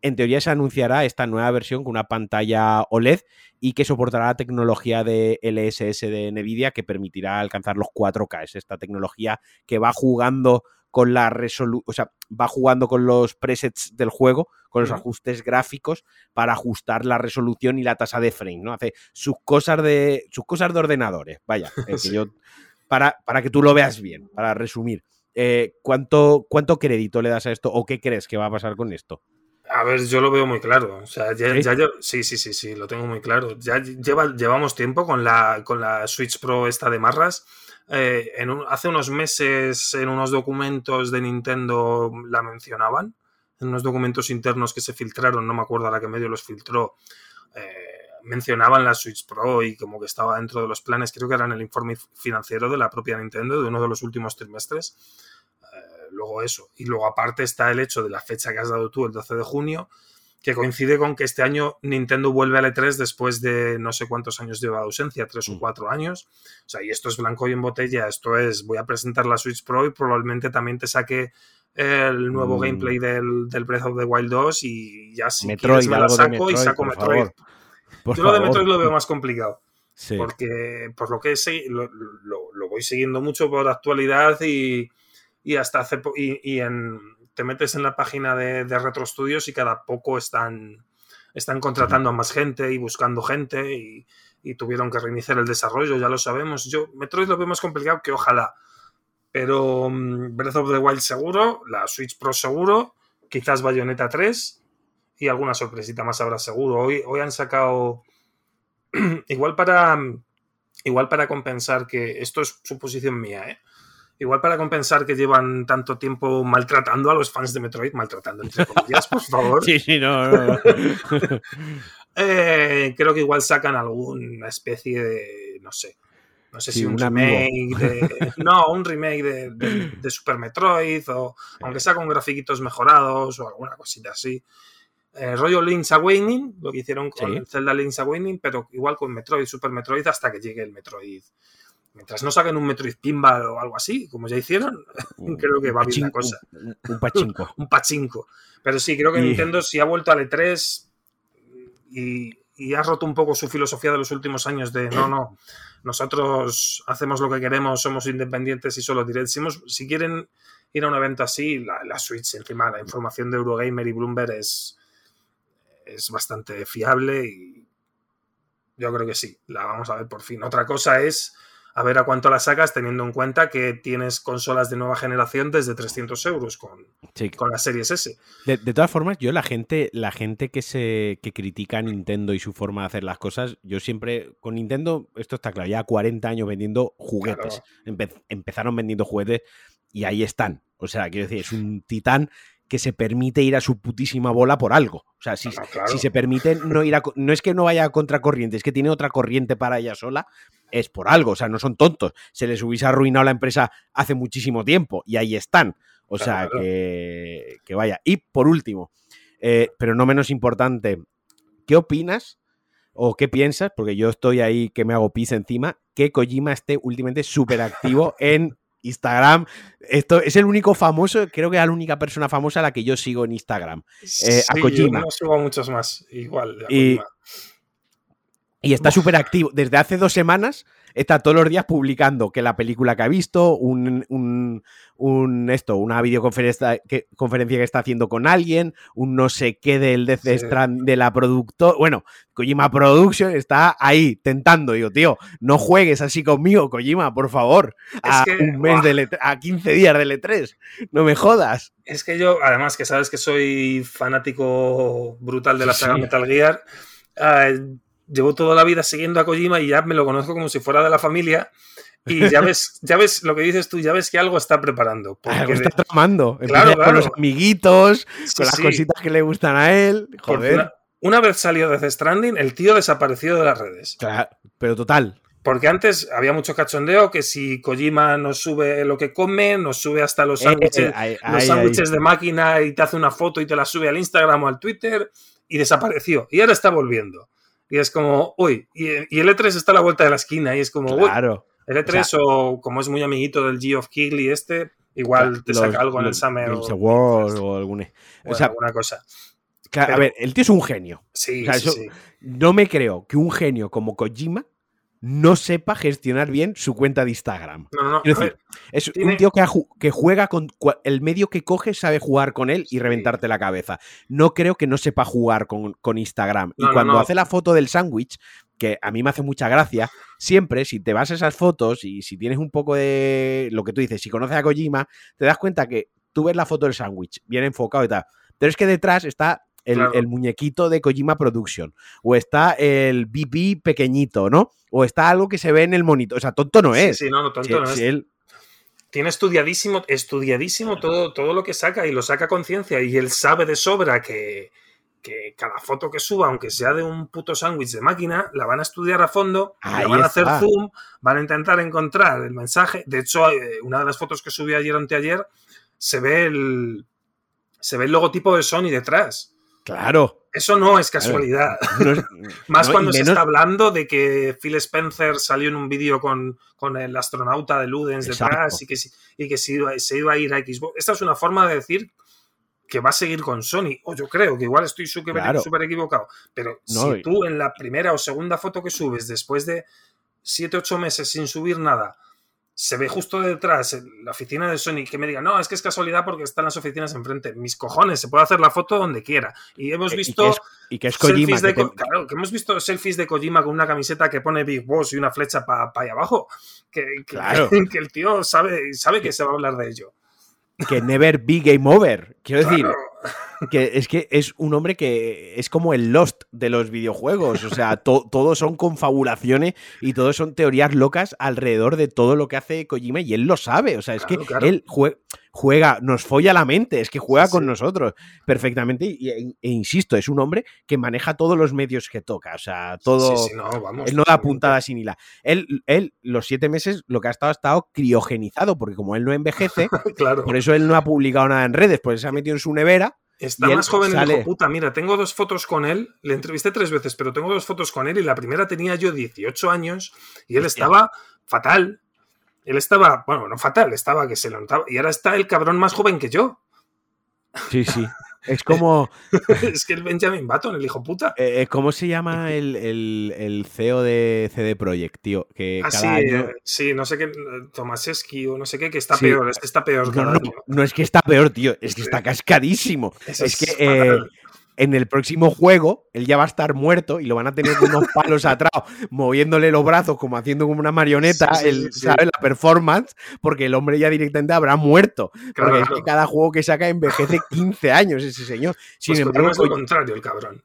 A: en teoría se anunciará esta nueva versión con una pantalla OLED y que soportará la tecnología de LSS de Nvidia que permitirá alcanzar los 4K. Es esta tecnología que va jugando con la resolución, o sea, va jugando con los presets del juego, con los ajustes gráficos para ajustar la resolución y la tasa de frame, ¿no? Hace sus cosas de sus cosas de ordenadores, vaya, eh, yo, para, para que tú lo veas bien, para resumir. Eh, ¿cuánto, ¿Cuánto crédito le das a esto o qué crees que va a pasar con esto?
B: A ver, yo lo veo muy claro. O sea, ya, ¿Sí? sí, sí, sí, lo tengo muy claro. Ya lleva, llevamos tiempo con la, con la Switch Pro esta de Marras eh, hace unos meses en unos documentos de Nintendo la mencionaban, en unos documentos internos que se filtraron, no me acuerdo a la que medio los filtró, eh, mencionaban la Switch Pro y como que estaba dentro de los planes, creo que era en el informe financiero de la propia Nintendo de uno de los últimos trimestres. Eh, luego eso. Y luego aparte está el hecho de la fecha que has dado tú, el 12 de junio, que coincide con que este año Nintendo vuelve al E3 después de no sé cuántos años lleva ausencia, tres o mm. cuatro años. O sea, y esto es blanco y en botella, esto es, voy a presentar la Switch Pro y probablemente también te saque el nuevo mm. gameplay del, Breath of the Wild 2 y ya si
A: Metroid,
B: me la saco y saco Metroid. Yo lo de Metroid lo veo más complicado. Porque por lo que sé, lo, voy siguiendo mucho por actualidad y, hasta hace y en te metes en la página de, de Retro Studios y cada poco están, están contratando a más gente y buscando gente y, tuvieron que reiniciar el desarrollo, ya lo sabemos. Yo, Metroid lo veo más complicado que ojalá. Pero mm, Breath of the Wild seguro, la Switch Pro seguro, quizás Bayonetta 3 y alguna sorpresita más habrá seguro. Hoy, hoy han sacado, igual para, igual para compensar que esto es suposición mía, ¿eh? Igual para compensar que llevan tanto tiempo maltratando a los fans de Metroid, maltratando entre comillas, por favor.
A: Sí, sí, no.
B: Eh, creo que igual sacan alguna especie de, no sé, no sé si un, remake de, no, un remake de, Super Metroid o aunque sea con grafiquitos mejorados o alguna cosita así. Eh, rollo Link's Awakening, lo que hicieron con el Zelda Link's Awakening, pero igual con Metroid, Super Metroid hasta que llegue el Metroid mientras no saquen un Metroid Pinball o algo así, como ya hicieron, creo que va bien la cosa.
A: Un, pachinko.
B: un pachinko. Pero sí, creo que Nintendo si ha vuelto al E3 y, ha roto un poco su filosofía de los últimos años de no, no, nosotros hacemos lo que queremos, somos independientes y solo direct. Si, quieren ir a un evento así, la, Switch, encima la información de Eurogamer y Bloomberg es, es bastante fiable y yo creo que sí, la vamos a ver por fin. Otra cosa es a ver a cuánto la sacas, teniendo en cuenta que tienes consolas de nueva generación desde 300 euros con, con las series S.
A: De, todas formas, yo la gente, la gente que se que critica a Nintendo y su forma de hacer las cosas, yo siempre, con Nintendo, esto está claro, ya 40 años vendiendo juguetes. empezaron vendiendo juguetes y ahí están. O sea, quiero decir, es un titán que se permite ir a su putísima bola por algo. O sea, si, si se permite no ir a. No es que no vaya a contracorriente, es que tiene otra corriente para ella sola, es por algo. O sea, no son tontos. Se les hubiese arruinado la empresa hace muchísimo tiempo y ahí están. O sea, que, que, vaya. Y por último, eh, pero no menos importante, ¿qué opinas o qué piensas? Porque yo estoy ahí que me hago pis encima, que Kojima esté últimamente súper activo en Instagram. Esto es el único famoso, creo que es la única persona famosa a la que yo sigo en Instagram. Eh, a Kojima.
B: Yo no sigo a muchos más, igual.
A: Y, y, está súper activo. Desde hace dos semanas está todos los días publicando que la película que ha visto, un, un, esto, una videoconferencia que, conferencia que está haciendo con alguien, un no sé qué del Death Strand de la productora. Bueno, Kojima Production está ahí tentando. Digo, tío, no juegues así conmigo, Kojima, por favor. A un mes de e a 15 días de E3. No me jodas.
B: Es que yo, además que sabes que soy fanático brutal de la saga Metal Gear. Ah, llevo toda la vida siguiendo a Kojima y ya me lo conozco como si fuera de la familia. Y ya ves, ya ves lo que dices tú, ya ves que algo está preparando.
A: Algo está tramando. Claro, Con los amiguitos, con las cositas que le gustan a él. Joder.
B: Una, vez salió de The Stranding, el tío desapareció de las redes.
A: Claro, pero total.
B: Porque antes había mucho cachondeo que si Kojima nos sube lo que come, nos sube hasta los eh, eh, sándwiches de máquina y te hace una foto y te la sube al Instagram o al Twitter y desapareció. Y ahora está volviendo. Y es como, uy, y, el E3 está a la vuelta de la esquina y es como,
A: claro.
B: el E3 o, como es muy amiguito del G of y este, igual te saca algo en el Summer
A: o, o, alguna,
B: o sea, alguna cosa.
A: a ver, el tío es un genio.
B: Sí, sí.
A: No me creo que un genio como Kojima no sepa gestionar bien su cuenta de Instagram.
B: No, no,
A: es un tío que, juega con el medio que coge, sabe jugar con él y reventarte la cabeza. No creo que no sepa jugar con, Instagram. y cuando hace la foto del sándwich, que a mí me hace mucha gracia, siempre, si te vas a esas fotos y si tienes un poco de lo que tú dices, si conoces a Kojima, te das cuenta que tú ves la foto del sándwich, bien enfocado y tal. Pero es que detrás está el, muñequito de Kojima Production, o está el BB pequeñito, ¿no? O está algo que se ve en el monito. O sea, tonto no es.
B: Sí, no, no, tonto no es. Tiene estudiadísimo, estudiadísimo todo, todo lo que saca y lo saca a conciencia y él sabe de sobra que, cada foto que suba, aunque sea de un puto sándwich de máquina, la van a estudiar a fondo, la van a hacer zoom, van a intentar encontrar el mensaje. De hecho, eh, una de las fotos que subí ayer anteayer se ve el, se ve el logotipo de Sony detrás.
A: Claro.
B: Eso no es casualidad. Más cuando se está hablando de que Phil Spencer salió en un vídeo con, el astronauta de Ludens detrás y que, y que se, iba, a ir a Xbox. Esta es una forma de decir que va a seguir con Sony. O yo creo que igual estoy súper equivocado. Pero si tú en la primera o segunda foto que subes después de 7, 8 meses sin subir nada se ve justo detrás en la oficina de Sony que me diga, no, es que es casualidad porque están las oficinas enfrente. Mis cojones, se puede hacer la foto donde quiera. Y hemos visto.
A: Y que es, Kojima.
B: De, Claro, que hemos visto selfies de Kojima con una camiseta que pone Big Boss y una flecha para allá abajo. Que, claro. que, el tío sabe, sabe que se va a hablar de ello.
A: Que never be game over. Quiero decir, que es que es un hombre que es como el Lost de los videojuegos. O sea, todos son confabulaciones y todos son teorías locas alrededor de todo lo que hace Kojima y él lo sabe. O sea, es que él juega, nos folla la mente, es que juega con nosotros perfectamente. Y, e, e, insisto, es un hombre que maneja todos los medios que toca. O sea, todo. él no da puntada sin hila. Él, él, los siete meses, lo que ha estado, ha estado criogenizado, porque como él no envejece,
B: claro.
A: por eso él no ha publicado nada en redes, pues se ha metido en su nevera
B: Está más joven y dijo, puta, mira, tengo dos fotos con él, le entrevisté tres veces, pero tengo dos fotos con él y la primera tenía yo 18 años y él estaba fatal. Él estaba, bueno, no fatal, estaba que se lo notaba. Y ahora está el cabrón más joven que yo.
A: Sí, sí. Es como.
B: es que el Benjamin Button, el hijo puta.
A: Eh, eh, ¿Cómo se llama el, CEO de CD Projekt, tío? Que
B: ah, sí, no sé qué, Tomaseski o no sé qué, que está peor, es que está peor
A: no, No, es que está peor, tío, es que está cascadísimo. es, que. Eh, en el próximo juego él ya va a estar muerto y lo van a tener con unos palos atrás, moviéndole los brazos como haciendo como una marioneta, el, ¿sabes? La performance, porque el hombre ya directamente habrá muerto. porque es que cada juego que saca envejece 15 años ese señor.
B: Sin pues embargo, es lo contrario, el cabrón.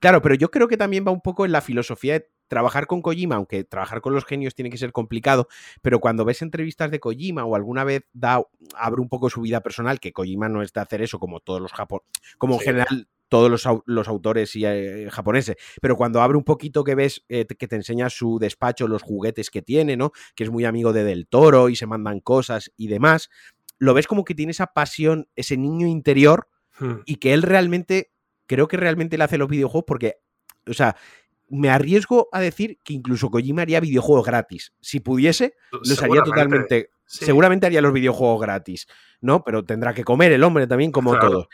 A: Claro, pero yo creo que también va un poco en la filosofía de trabajar con Kojima, aunque trabajar con los genios tiene que ser complicado, pero cuando ves entrevistas de Kojima o alguna vez da, abre un poco su vida personal, que Kojima no es de hacer eso como todos los japoneses, como en general todos los, autores y, eh, japoneses, pero cuando abre un poquito que ves eh, que te enseña su despacho, los juguetes que tiene, ¿no? Que es muy amigo de Del Toro y se mandan cosas y demás, lo ves como que tiene esa pasión, ese niño interior hmm. y que él realmente, creo que realmente le hace los videojuegos porque, o sea, me arriesgo a decir que incluso Kojima haría videojuegos gratis. Si pudiese, los haría totalmente. Seguramente haría los videojuegos gratis, ¿no? Pero tendrá que comer el hombre también, como todo.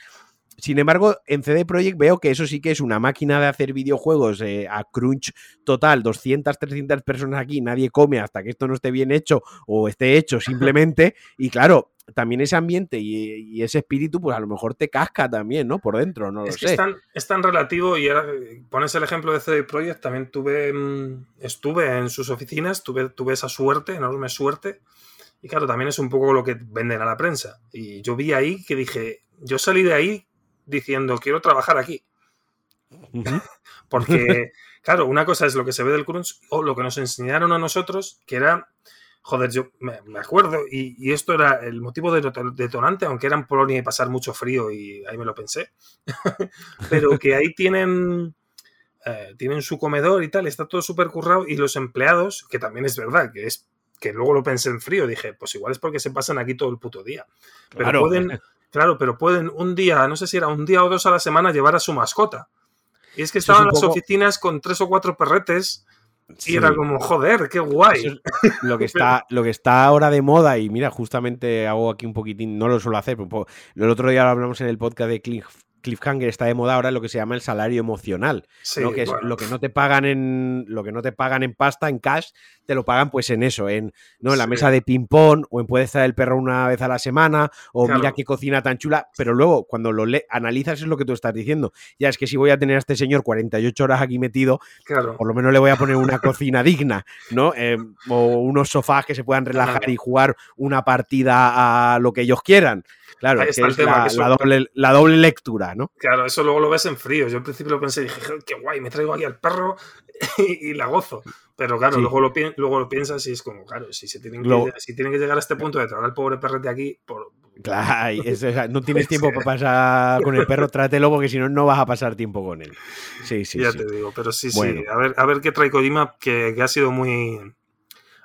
A: Sin embargo, en CD Projekt veo que eso sí que es una máquina de hacer videojuegos eh, a crunch total, 200, 300 personas aquí, nadie come hasta que esto no esté bien hecho o esté hecho simplemente. y claro, también ese ambiente y, ese espíritu, pues a lo mejor te casca también, ¿no? Por dentro, no lo sé.
B: Es tan, relativo y ahora eh, pones el ejemplo de CD Projekt, también tuve, mm, estuve en sus oficinas, tuve, tuve esa suerte, enorme suerte. Y claro, también es un poco lo que venden a la prensa. Y yo vi ahí que dije, yo salí de ahí diciendo quiero trabajar aquí. Porque, claro, una cosa es lo que se ve del crunch o lo que nos enseñaron a nosotros, que era, joder, yo me, acuerdo, y, esto era el motivo de detonante, aunque era en Polonia y pasar mucho frío, y ahí me lo pensé, pero que ahí tienen, eh, tienen su comedor y tal, está todo súper currado, y los empleados, que también es verdad, que es que luego lo pensé en frío, dije, pues igual es porque se pasan aquí todo el puto día. Pero pueden, Claro, pero pueden un día, no sé si era un día o dos a la semana, llevar a su mascota. Y es que estaban las oficinas con tres o cuatro perretes y era como, joder, qué guay.
A: lo, que está, lo que está ahora de moda, y mira, justamente hago aquí un poquitín, no lo suelo hacer, pero el otro día lo hablamos en el podcast de Cliff cliffhanger está de moda ahora lo que se llama el salario emocional, que es lo que no te pagan en lo que no te pagan en pasta, en cash, te lo pagan pues en eso, en no en la mesa de ping pong o en puede estar el perro una vez a la semana o mira qué cocina tan chula, pero luego cuando lo analizas es lo que tú estás diciendo. Ya es que si voy a tener a este señor 48 horas aquí metido, por lo menos le voy a poner una cocina digna, ¿no? Em, o unos sofás que se puedan relajar y jugar una partida a lo que ellos quieran. Claro, es la, doble, la, doble, lectura, ¿no?
B: Claro, eso luego lo ves en frío. Yo al principio lo pensé y dije, qué guay, me traigo aquí al perro y, la gozo. Pero claro, luego, lo, luego lo piensas y es como, claro, si, se tienen que, si tienen que llegar a este punto de traer al pobre perrete aquí, por,
A: Claro, no tienes tiempo para pasar con el perro, trátelo porque si no, no vas a pasar tiempo con él. Sí, sí.
B: Ya te digo, pero sí, sí. A ver, a ver qué trae Kojima, que, que ha sido muy,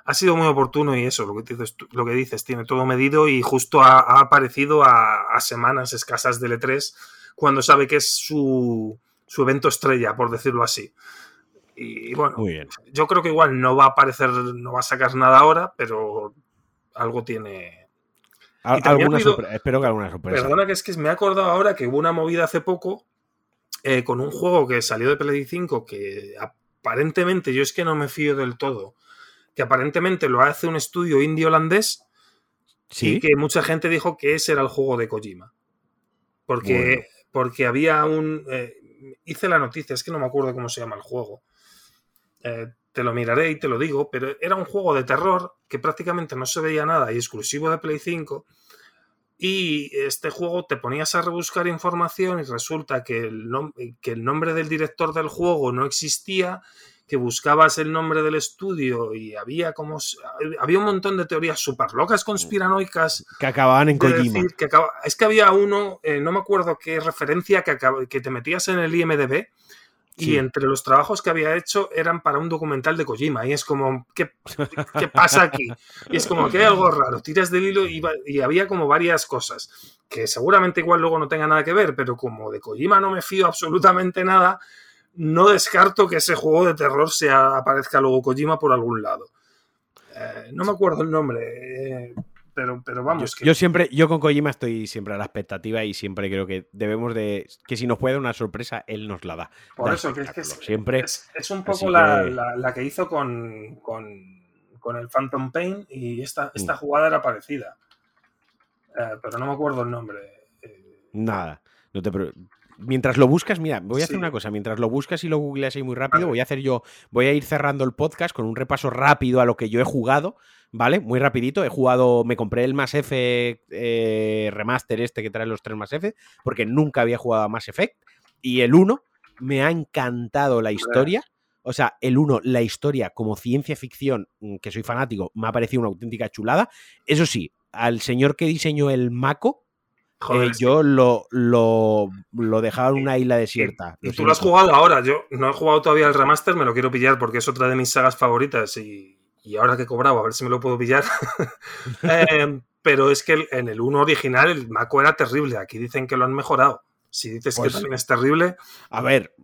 B: ha sido muy oportuno y eso, lo que dices, lo que dices tiene todo medido y justo ha, aparecido a, semanas escasas del E3 cuando sabe que es su, evento estrella, por decirlo así. Y bueno, yo creo que igual no va a aparecer, no va a sacar nada ahora, pero algo tiene.
A: alguna espero que alguna sorpresa.
B: Perdona que es que me he acordado ahora que hubo una movida hace poco eh, con un juego que salió de Play 5 que aparentemente yo es que no me fío del todo que aparentemente lo hace un estudio indie holandés y que mucha gente dijo que ese era el juego de Kojima. Porque, porque había un... Eh, hice la noticia, es que no me acuerdo cómo se llama el juego. Eh, te lo miraré y te lo digo, pero era un juego de terror que prácticamente no se veía nada y exclusivo de Play 5. Y este juego te ponías a rebuscar información y resulta que el, que el nombre del director del juego no existía que buscabas el nombre del estudio y había como había un montón de teorías súper locas conspiranoicas
A: que acababan en Kojima.
B: es que había uno, eh, no me acuerdo qué referencia que, que te metías en el IMDB y entre los trabajos que había hecho eran para un documental de Kojima. Y es como, ¿qué, qué pasa aquí? Y es como que hay algo raro. Tiras del hilo y, y, había como varias cosas que seguramente igual luego no tenga nada que ver, pero como de Kojima no me fío absolutamente nada, no descarto que ese juego de terror sea, aparezca luego Kojima por algún lado. Eh, no me acuerdo el nombre, eh, pero, pero vamos.
A: Yo, siempre, yo con Kojima estoy siempre a la expectativa y siempre creo que debemos de. que si nos puede dar una sorpresa, él nos la da.
B: Por eso, que es que siempre. Es, un poco la, que hizo con, con, el Phantom Pain y esta, esta mm. jugada era parecida. Eh, pero no me acuerdo el nombre.
A: Nada, no te mientras lo buscas, mira, voy a hacer una cosa, mientras lo buscas y lo googleas ahí muy rápido, voy a hacer yo, voy a ir cerrando el podcast con un repaso rápido a lo que yo he jugado, ¿vale? Muy rapidito, he jugado, me compré el Mass Effect eh, remaster este que trae los tres Mass Effect, porque nunca había jugado a Mass Effect, y el 1 me ha encantado la historia. O sea, el 1, la historia como ciencia ficción, mm, que soy fanático, me ha parecido una auténtica chulada. Eso sí, al señor que diseñó el Mako, eh, yo lo, lo, lo, dejaba en una isla desierta.
B: Y, tú lo has jugado ahora. Yo no he jugado todavía el remaster, me lo quiero pillar porque es otra de mis sagas favoritas y, y ahora que he cobrado, a ver si me lo puedo pillar. Em, pero es que en el 1 original el Mako era terrible. Aquí dicen que lo han mejorado. Si dices que pues también es terrible.
A: A ver,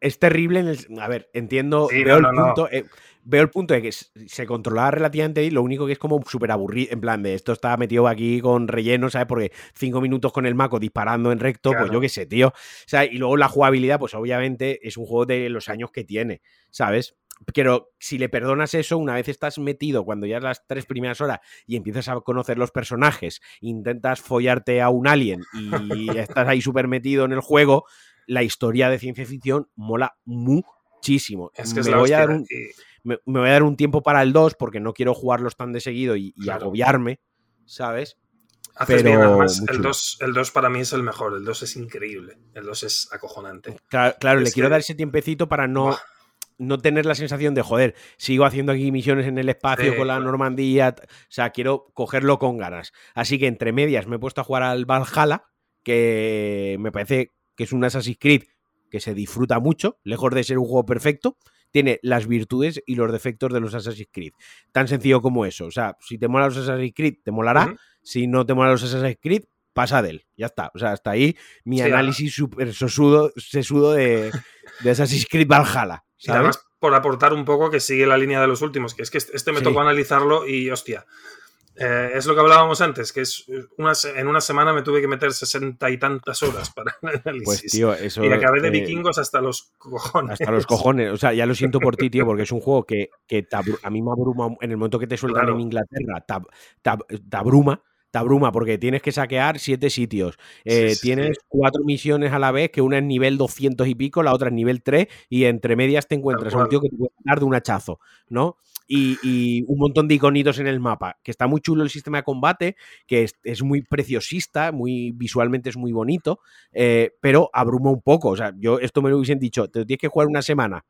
A: es terrible. En el, a ver, entiendo, veo el punto. Eh, veo el punto de que se controlaba relativamente bien, lo único que es como súper aburrido, en plan de esto está metido aquí con relleno, ¿sabes? Porque cinco minutos con el maco disparando en recto, pues yo qué sé, tío. O sea, y luego la jugabilidad, pues obviamente es un juego de los años que tiene, ¿sabes? Pero si le perdonas eso, una vez estás metido, cuando ya las tres primeras horas y empiezas a conocer los personajes, intentas follarte a un alien y estás ahí súper metido en el juego, la historia de ciencia ficción mola muchísimo. Es que me voy a dar un me, voy a dar un tiempo para el 2 porque no quiero jugarlos tan de seguido y, agobiarme, ¿sabes?
B: Haces Pero bien, además, el 2, el 2 para mí es el mejor, el 2 es increíble, el 2 es acojonante.
A: Claro, le quiero dar ese tiempecito para no, no tener la sensación de, joder, sigo haciendo aquí misiones en el espacio con la Normandía, o sea, quiero cogerlo con ganas. Así que entre medias me he puesto a jugar al Valhalla, que me parece que es un Assassin's Creed que se disfruta mucho, lejos de ser un juego perfecto, tiene las virtudes y los defectos de los Assassin's Creed. Tan sencillo como eso. O sea, si te mola los Assassin's Creed, te molará. Si no te mola los Assassin's Creed, pasa de él. Ya está. O sea, hasta ahí mi análisis súper sesudo, sesudo de, de Assassin's Creed Valhalla. Y además,
B: por aportar un poco que sigue la línea de los últimos, que es que este me tocó analizarlo y hostia. Eh, es lo que hablábamos antes, que es una, en una semana me tuve que meter sesenta y tantas horas para el análisis. Pues, tío, eso, y acabé de eh, vikingos hasta los cojones.
A: Hasta los cojones. O sea, ya lo siento por ti, tío, porque es un juego que, que a mí me abruma en el momento que te sueltan en Inglaterra, te, abruma te abruma porque tienes que saquear siete sitios. Eh, tienes cuatro misiones a la vez, que una es nivel 200 y pico, la otra es nivel 3, y entre medias te encuentras un tío que te puede dar de un hachazo, ¿no? y, un montón de iconitos en el mapa, que está muy chulo el sistema de combate, que es, muy preciosista, muy visualmente es muy bonito, eh, pero abruma un poco. O sea, yo esto me lo hubiesen dicho, te tienes que jugar una semana.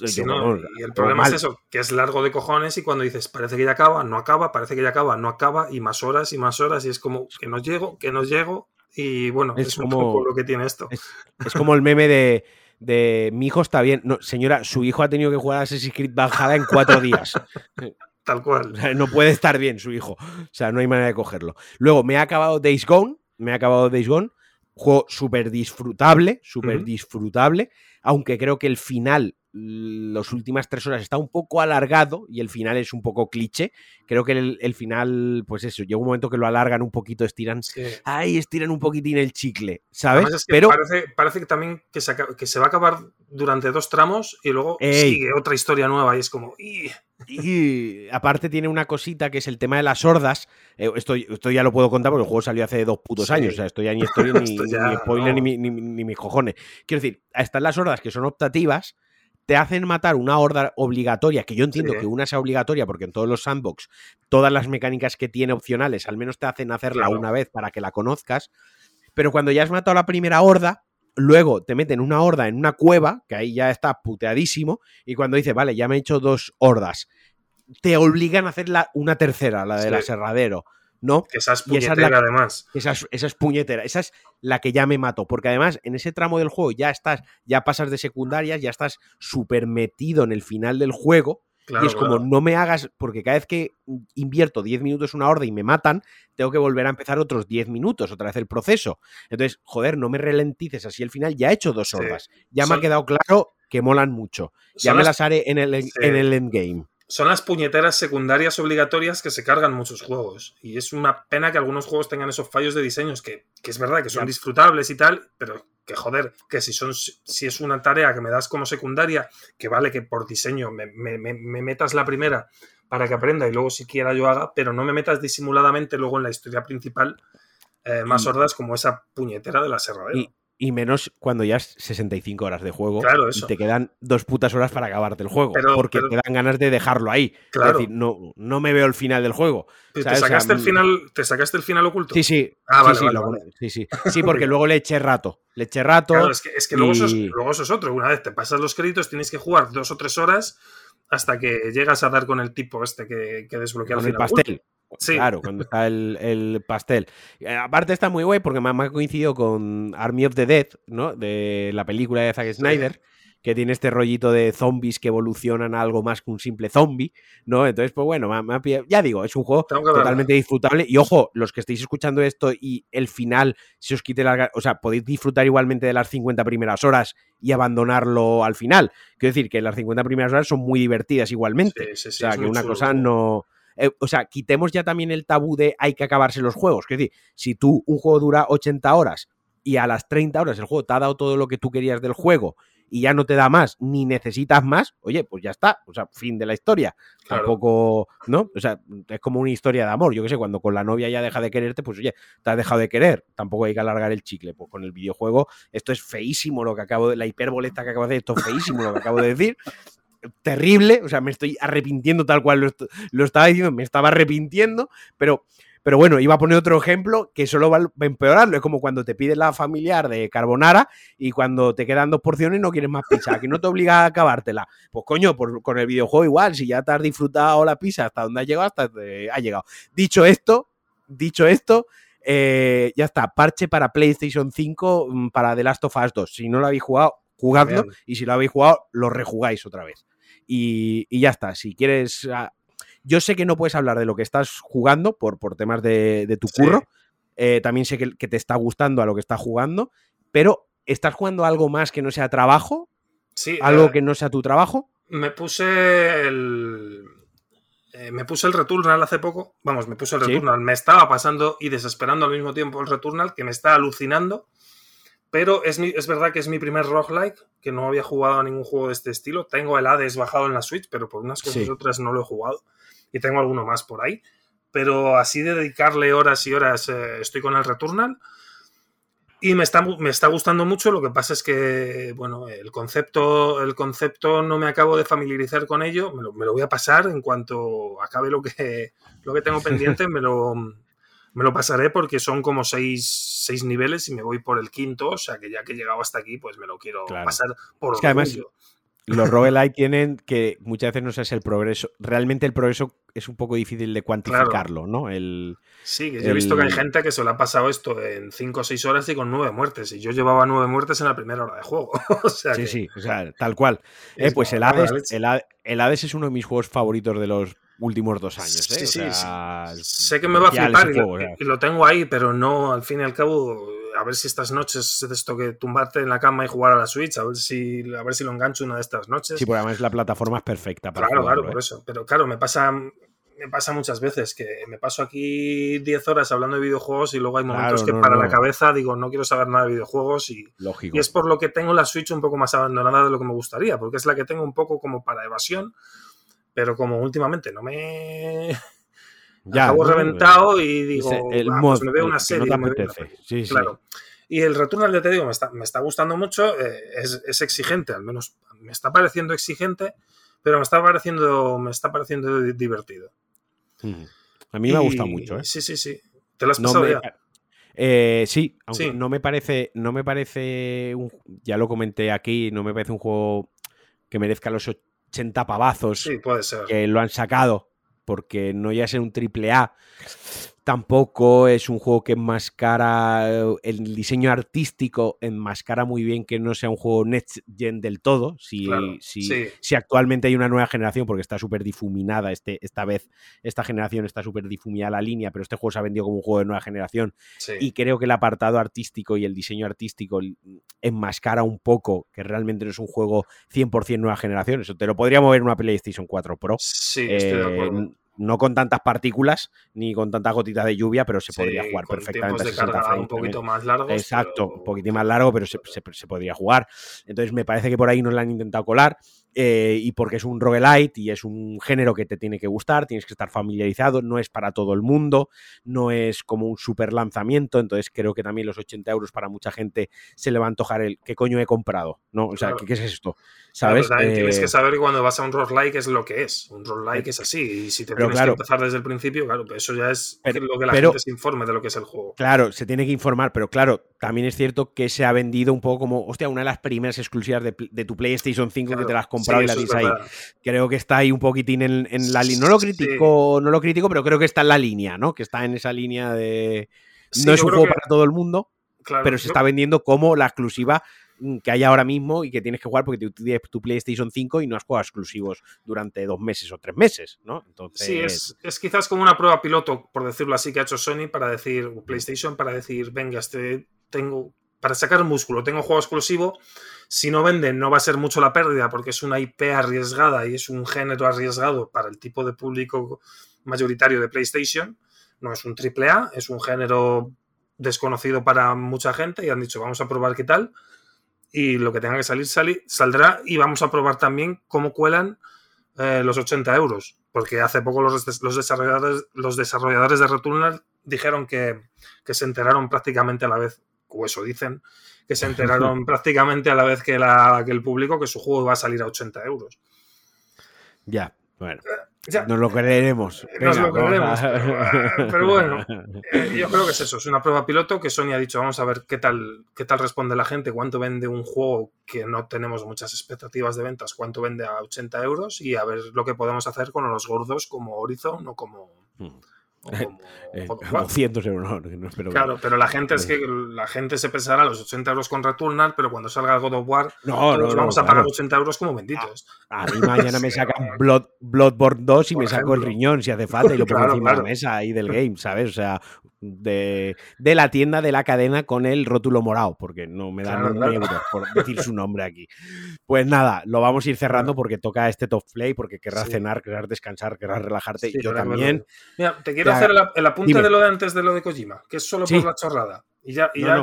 B: Y el problema es eso, que es largo de cojones y cuando dices, parece que ya acaba, no acaba, parece que ya acaba, no acaba, y más horas y más horas, y es como que no llego, que no llego, y bueno, es, como, un poco lo que tiene esto.
A: es como el meme de de mi hijo está bien. No, señora, su hijo ha tenido que jugar a Assassin's Creed Valhalla en cuatro días.
B: Tal cual.
A: no puede estar bien su hijo. O sea, no hay manera de cogerlo. Luego, me ha acabado Days Gone. Me ha acabado Days Gone. Juego súper disfrutable, súper disfrutable. Aunque creo que el final las últimas tres horas está un poco alargado y el final es un poco cliché. Creo que el, final, pues eso, llega un momento que lo alargan un poquito, estiran. Ay, estiran un poquitín el chicle, ¿sabes?
B: Pero parece, que también que se, que se, va a acabar durante dos tramos y luego sigue otra historia nueva y es como.
A: Y aparte tiene una cosita que es el tema de las hordas. Eh, esto, esto, ya lo puedo contar porque el juego salió hace dos putos años. O sea, esto ya ni historia, ni, spoiler, ni, ni, ni, mis cojones. Quiero decir, están las hordas que son optativas te hacen matar una horda obligatoria, que yo entiendo que una sea obligatoria porque en todos los sandbox todas las mecánicas que tiene opcionales al menos te hacen hacerla una vez para que la conozcas, pero cuando ya has matado la primera horda, luego te meten una horda en una cueva, que ahí ya está puteadísimo, y cuando dices, vale, ya me he hecho dos hordas, te obligan a hacer una tercera, la del aserradero. ¿No?
B: esa es puñetera, además.
A: Esa es, puñetera, esa es la que ya me mato, porque además en ese tramo del juego ya estás, ya pasas de secundarias, ya estás súper metido en el final del juego. y es como, no me hagas, porque cada vez que invierto 10 minutos una horda y me matan, tengo que volver a empezar otros 10 minutos, otra vez el proceso. Entonces, joder, no me ralentices así el final, ya he hecho dos hordas. Ya me ha quedado claro que molan mucho. Ya me las haré en el, en el endgame
B: son las puñeteras secundarias obligatorias que se cargan muchos juegos. Y es una pena que algunos juegos tengan esos fallos de diseños, que, es verdad que son disfrutables y tal, pero que joder, que si, son, si es una tarea que me das como secundaria, que vale que por diseño me, metas la primera para que aprenda y luego siquiera yo haga, pero no me metas disimuladamente luego en la historia principal eh, más hordas como esa puñetera de la serradera.
A: Y menos cuando ya es 65 horas de juego
B: Claro,
A: y te quedan dos putas horas para acabarte el juego.
B: Pero-
A: porque
B: pero-
A: te dan ganas de dejarlo ahí.
B: Claro.
A: Es decir, no, no me veo el final del juego.
B: ¿Te
A: ¿sabes? O sea,
B: sacaste, el
A: mm,
B: final, ¿Te sacaste el final oculto?
A: Sí, sí.
B: Ah,
A: sí,
B: vale,
A: sí,
B: vale,
A: sí, sí. Sí, porque luego le eché rato. Le eché rato.
B: Claro, es que, es que luego, eso es,
A: y-
B: luego eso es otro. Una vez te pasas los créditos, tienes que jugar dos o tres horas hasta que llegas a dar con el tipo este que, que desbloquea
A: con
B: el
A: el
B: final
A: pastel.
B: Sí.
A: Claro, cuando está el, el pastel. Eh, aparte está muy guay porque me, ha coincidido con Army of the Dead, ¿no? De la película de Zack Snyder, que tiene este rollito de zombies que evolucionan a algo más que un simple zombie, ¿no? Entonces, pues bueno, me me ya digo, es un juego totalmente disfrutable. Y ojo, los que estéis escuchando esto y el final se os quite la... O sea, podéis disfrutar igualmente de las 50 primeras horas y abandonarlo al final. Quiero decir que las 50 primeras horas son muy divertidas igualmente.
B: Sí, sí, sí,
A: o sea, que una cosa
B: juego.
A: no... eh, o sea, quitemos ya también el tabú de hay que acabarse los juegos. Es decir, si tú un juego dura 80 horas y a las 30 horas el juego te ha dado todo lo que tú querías del juego y ya no te da más ni necesitas más, oye, pues ya está. O sea, fin de la historia.
B: Claro.
A: Tampoco, ¿no? O sea, es como una historia de amor. Yo qué sé, cuando con la novia ya deja de quererte, pues oye, te has dejado de querer. Tampoco hay que alargar el chicle. Pues con el videojuego, esto es feísimo lo que acabo de. La hiperboleta que acabo de decir, esto es feísimo lo que acabo de decir. Terrible, o sea, me estoy arrepintiendo tal cual lo, est- lo estaba diciendo, me estaba arrepintiendo, pero, pero bueno, iba a poner otro ejemplo que solo va a empeorarlo. Es como cuando te pides la familiar de carbonara y cuando te quedan dos porciones no quieres más pizza, que no te obliga a acabártela. Pues coño, por- con el videojuego igual, si ya te has disfrutado la pizza hasta donde ha llegado, hasta ha llegado. Dicho esto, dicho esto, eh, ya está, parche para PlayStation 5 mm, para The Last of Us 2. Si no lo habéis jugado, jugadlo
B: Bien.
A: y si lo habéis jugado, lo rejugáis otra vez. Y, y ya está, si quieres... ah, yo sé que no puedes hablar de lo que estás jugando por, por temas de, de tu
B: Sí.
A: curro. Eh, también sé que, que te está gustando a lo que estás jugando, pero ¿estás jugando algo más que no sea trabajo?
B: Sí,
A: ¿Algo
B: eh,
A: que no sea tu trabajo?
B: Me puse el. eh, me puse el Returnal hace poco. Vamos, me puse el
A: Sí.
B: Returnal. Me estaba pasando y desesperando al mismo tiempo el Returnal, que me está alucinando. Pero es, mi- es verdad que es mi primer roguelike, que no había jugado a ningún juego de este estilo. Tengo el Hades bajado en la Switch, pero por unas cosas
A: Sí.
B: y otras no lo he jugado. Y tengo alguno más por ahí. Pero así de dedicarle horas y horas, eh, estoy con el Returnal. Y me está, me está gustando mucho, lo que pasa es que, bueno, el concepto, el concepto no me acabo de familiarizar con ello, me lo, me lo voy a pasar en cuanto acabe lo que, lo que tengo pendiente, me lo, me lo pasaré porque son como seis, seis niveles y me voy por el quinto, o sea que ya que he llegado hasta aquí, pues me lo quiero
A: Claro.
B: pasar por
A: Es que además-. Los roguelike tienen que muchas veces no sé si el progreso. Realmente el progreso es un poco difícil de cuantificarlo, ¿no? El,
B: Sí, que yo he visto que hay gente que se lo ha pasado esto en cinco o seis horas y con nueve muertes, y yo llevaba nueve muertes en la primera hora de juego. o sea
A: sí,
B: que
A: sí, o sea, tal cual. Eh,
B: es
A: pues el Hades, el Hades es uno de mis juegos favoritos de los últimos dos años. ¿eh?
B: Sí,
A: O
B: sí,
A: sea,
B: Sé que me va a flipar y,
A: juego,
B: lo,
A: o sea.
B: y lo tengo ahí, pero no, al fin y al cabo, a ver si estas noches de esto que tumbarte en la cama y jugar a la Switch, a ver si, a ver si lo engancho una de estas noches.
A: Sí, porque además la plataforma es perfecta para
B: claro,
A: jugarlo,
B: claro,
A: ¿eh?
B: por eso. Pero claro, me pasa, me pasa muchas veces que me paso aquí 10 horas hablando de videojuegos y luego hay momentos
A: Claro,
B: que
A: no,
B: para
A: no.
B: la cabeza digo, no quiero saber nada de videojuegos y,
A: Lógico.
B: y es por lo que tengo la Switch un poco más abandonada de lo que me gustaría, porque es la que tengo un poco como para evasión, pero como últimamente no me
A: Ya,
B: acabo
A: ¿no?
B: reventado y digo,
A: el
B: "Ah,
A: mod,
B: pues me veo una serie.
A: no
B: me veo una
A: apetece.
B: peli".
A: Sí, sí.
B: Claro. Y el Returnal, ya te digo, me está, me está gustando mucho, eh, es, es exigente, al menos me está pareciendo exigente, pero me está pareciendo, me está pareciendo di- divertido.
A: Mm. A mí me ha gustado mucho, ¿eh?
B: Sí, sí, sí. ¿Te lo has pasado
A: me-
B: ya?
A: Eh, sí, aunque
B: Sí.
A: no me parece, no me parece, un- ya lo comenté aquí, no me parece un juego que merezca los 80 pavazos
B: Sí, puede ser.
A: que lo han sacado, porque no ya ser un triple A, tampoco es un juego que enmascara eh, el diseño artístico, enmascara muy bien que no sea un juego next gen del todo, si,
B: Claro,
A: si,
B: sí.
A: si actualmente hay una nueva generación, porque está súper difuminada este, esta vez, esta generación está súper difuminada la línea, pero este juego se ha vendido como un juego de nueva generación
B: Sí.
A: y creo que el apartado artístico y el diseño artístico enmascara un poco que realmente no es un juego 100% nueva generación. Eso te lo podría mover en una PlayStation 4 Pro.
B: Sí, estoy de
A: Eh,
B: acuerdo.
A: No con tantas partículas ni con tantas gotitas de lluvia, pero se
B: Sí,
A: podría jugar
B: con
A: perfectamente.
B: de
A: 60
B: carga
A: frames
B: un poquito más largos.
A: Exacto,
B: pero-
A: un poquitín más largo, pero se, se- se podría jugar. Entonces me parece que por ahí nos la han intentado colar. Eh, y porque es un roguelite y es un género que te tiene que gustar, tienes que estar familiarizado, no es para todo el mundo, no es como un super lanzamiento, entonces creo que también los 80 euros para mucha gente se le va a antojar el ¿qué coño he comprado? ¿No? O sea, ¿qué, es esto? ¿Sabes?
B: tienes que eh, saber cuando vas a un roguelike es lo que es. Un roguelike es así. Y si te tienes que empezar desde el principio, claro, pues eso ya es lo que la gente se informe de lo que es el juego.
A: Claro, se tiene que informar, pero claro, también es cierto que se ha vendido un poco como, hostia, una de las primeras exclusivas de, tu PlayStation 5 que te las has Creo que está ahí un poquitín en, la línea. No lo critico, no lo critico, pero creo que está en la línea, ¿no? Que está en esa línea de. no es un juego para todo el mundo, pero se está vendiendo como la exclusiva mm, que hay ahora mismo y que tienes que jugar porque tú tienes tu PlayStation 5 y no has jugado exclusivos durante dos meses o tres meses, ¿no?
B: Entonces... Sí, es, es, quizás como una prueba piloto, por decirlo así, que ha hecho Sony para decir, PlayStation, para decir, venga, este tengo, para sacar músculo, tengo juego exclusivo, si no venden no va a ser mucho la pérdida porque es una IP arriesgada y es un género arriesgado para el tipo de público mayoritario de PlayStation, no es un AAA, es un género desconocido para mucha gente y han dicho vamos a probar qué tal y lo que tenga que salir, saldrá y vamos a probar también cómo cuelan eh, los 80 euros porque hace poco los, desarrolladores, los desarrolladores de Returnal dijeron que, que, se enteraron prácticamente a la vez, o eso dicen, que se enteraron prácticamente a la vez que, la, que el público que su juego va a salir a 80 euros.
A: Ya, bueno. Eh, nos lo creeremos.
B: nos lo creeremos. Pero, bueno, eh, yo creo que es eso. Es una prueba piloto que Sony ha dicho, vamos a ver qué tal, qué tal responde la gente, cuánto vende un juego que no tenemos muchas expectativas de ventas, cuánto vende a 80 euros y a ver lo que podemos hacer con los gordos como Horizon o como... Hmm.
A: Eh, como, cientos euros,
B: no, Claro, pero la gente es que la gente se pensará los 80 euros con Returnal, pero cuando salga God of War, no, no vamos a pagar 80 euros como benditos.
A: A, mí mañana me sacan Blood, Bloodborne 2 y me saco el riñón si hace falta y lo pongo encima de la mesa ahí del game, ¿sabes? O sea, de, la tienda de la cadena con el rótulo morado, porque no me dan un euro por decir su nombre aquí. Pues nada, lo vamos a ir cerrando porque toca este top play, porque querrás cenar, querrás descansar, querrás relajarte. y yo también.
B: Mira, te quiero hacer el, apunte de lo de antes de lo de Kojima, que es solo por la chorrada. Y ya, y ya,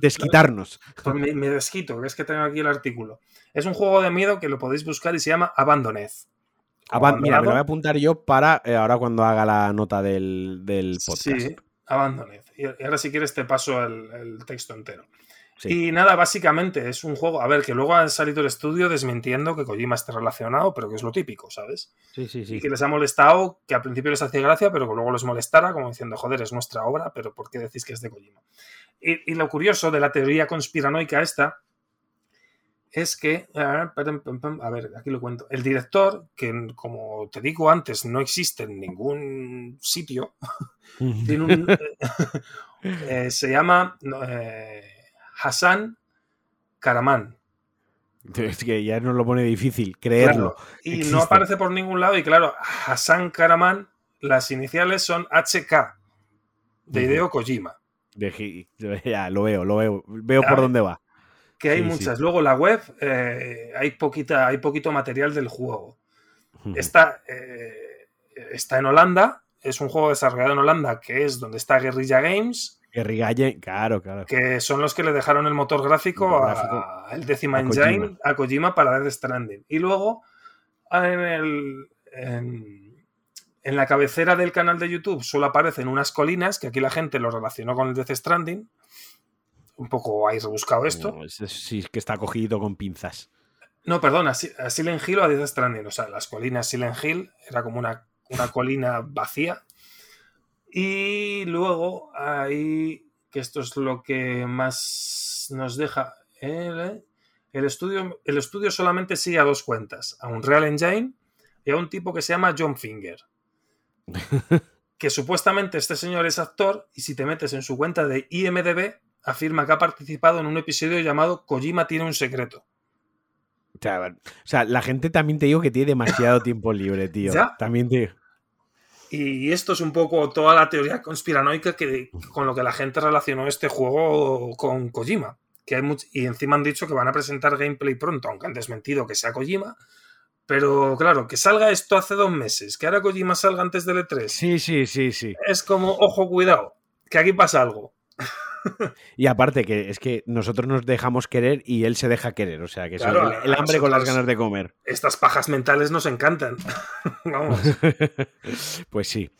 A: desquitarnos.
B: Pues me, desquito, que es que tengo aquí el artículo. Es un juego de miedo que lo podéis buscar y se llama Abandoned.
A: mira, me lo voy a apuntar yo para eh, ahora cuando haga la nota del, del podcast. Sí,
B: Abandoned. Y ahora si quieres te paso el, texto entero. Y nada, básicamente es un juego, a ver, que luego ha salido el estudio desmintiendo que Kojima esté relacionado, pero que es lo típico, ¿sabes?
A: Sí, sí, sí.
B: Y que les ha molestado, que al principio les hacía gracia, pero que luego les molestara, como diciendo, joder, es nuestra obra, pero ¿por qué decís que es de Kojima? Y, lo curioso de la teoría conspiranoica esta es que, a ver, aquí lo cuento, el director, que como te digo antes, no existe en ningún sitio, Eh, se llama eh, Hassan Karaman.
A: Es que ya nos lo pone difícil creerlo.
B: y no aparece por ningún lado. Y claro, Hassan Karaman, las iniciales son HK, de Hideo Kojima.
A: ya, lo veo, lo veo. Veo por dónde va.
B: Que hay muchas. Luego la web, eh, hay, poquita, hay poquito material del juego. Está, está en Holanda, es un juego desarrollado en Holanda, que es donde está Guerrilla Games.
A: Guerrilla claro, claro.
B: Que son los que le dejaron el motor gráfico, a, el Decima Engine, a Kojima para Death Stranding. Y luego, en, el, en, la cabecera del canal de YouTube solo aparecen unas colinas, que aquí la gente lo relacionó con el Death Stranding. Un poco ahí rebuscado esto.
A: sí, que está cogido con pinzas.
B: No, perdón, a Silent Hill o a Death Stranding. O sea, las colinas Silent Hill era como una una colina vacía. Y luego hay, que esto es lo que más nos deja, el, el, estudio, el estudio solamente sigue a dos cuentas, a un Real Engine y a un tipo que se llama John Finger. que supuestamente este señor es actor y si te metes en su cuenta de IMDB afirma que ha participado en un episodio llamado Kojima tiene un secreto.
A: O sea, la gente también te digo que tiene demasiado tiempo libre, tío. También te
B: Y esto es un poco toda la teoría conspiranoica que, con lo que la gente relacionó este juego con Kojima. Que hay y encima han dicho que van a presentar gameplay pronto, aunque han desmentido que sea Kojima. Pero claro, que salga esto hace dos meses, que ahora Kojima salga antes del E3.
A: Sí, sí, sí, sí.
B: Es como, ojo, cuidado, que aquí pasa algo.
A: Y aparte que es que nosotros nos dejamos querer y él se deja querer, o sea que
B: Claro,
A: eso, el, hambre con las ganas de comer.
B: Estas pajas mentales nos encantan. Vamos.
A: pues sí.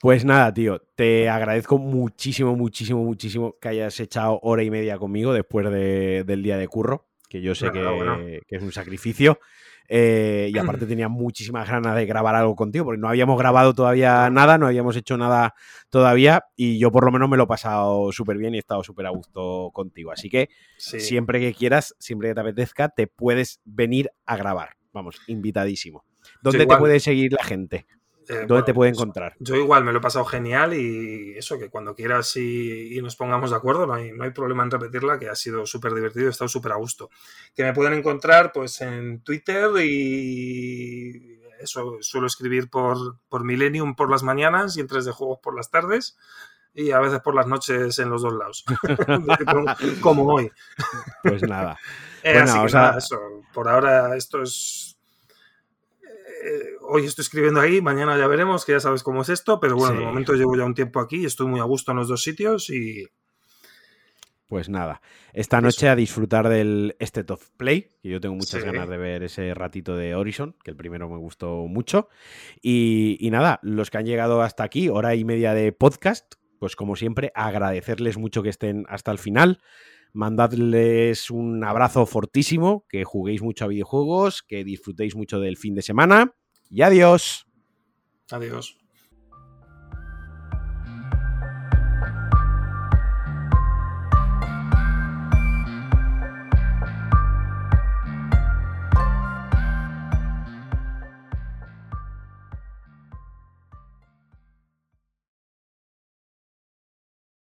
A: Pues nada, tío, te agradezco muchísimo, muchísimo, muchísimo que hayas echado hora y media conmigo después de- del día de curro, que yo sé
B: Nada,
A: que,
B: bueno.
A: que es un sacrificio. Eh, y aparte tenía muchísimas ganas de grabar algo contigo, porque no habíamos grabado todavía nada, no habíamos hecho nada todavía, y yo por lo menos me lo he pasado súper bien y he estado súper a gusto contigo. Así que
B: Sí.
A: siempre que quieras, siempre que te apetezca, te puedes venir a grabar. Vamos, invitadísimo. ¿Dónde te puede seguir la gente?
B: Eh,
A: ¿Dónde
B: bueno,
A: te puede
B: pues,
A: encontrar?
B: Yo igual me lo he pasado genial y eso, que cuando quieras y, y nos pongamos de acuerdo, no hay, no hay problema en repetirla, que ha sido súper divertido, he estado súper a gusto. Que me pueden encontrar pues en Twitter y eso, suelo escribir por, por Millennium por las mañanas y en 3 de juegos por las tardes y a veces por las noches en los dos lados, como, como hoy.
A: Pues nada.
B: Eh,
A: Bueno,
B: así que
A: o sea-
B: nada, eso, por ahora esto es... eh, hoy estoy escribiendo ahí, mañana ya veremos, que ya sabes cómo es esto, pero bueno,
A: Sí.
B: de momento llevo ya un tiempo aquí, estoy muy a gusto en los dos sitios y
A: Pues nada. Esta
B: Eso.
A: noche a disfrutar del State of Play, que yo tengo muchas
B: Sí.
A: ganas de ver ese ratito de Horizon, que el primero me gustó mucho. Y, y nada, los que han llegado hasta aquí, hora y media de podcast, pues como siempre, agradecerles mucho que estén hasta el final. Mandadles un abrazo fortísimo, que juguéis mucho a videojuegos, que disfrutéis mucho del fin de semana. Y adiós.
B: adiós.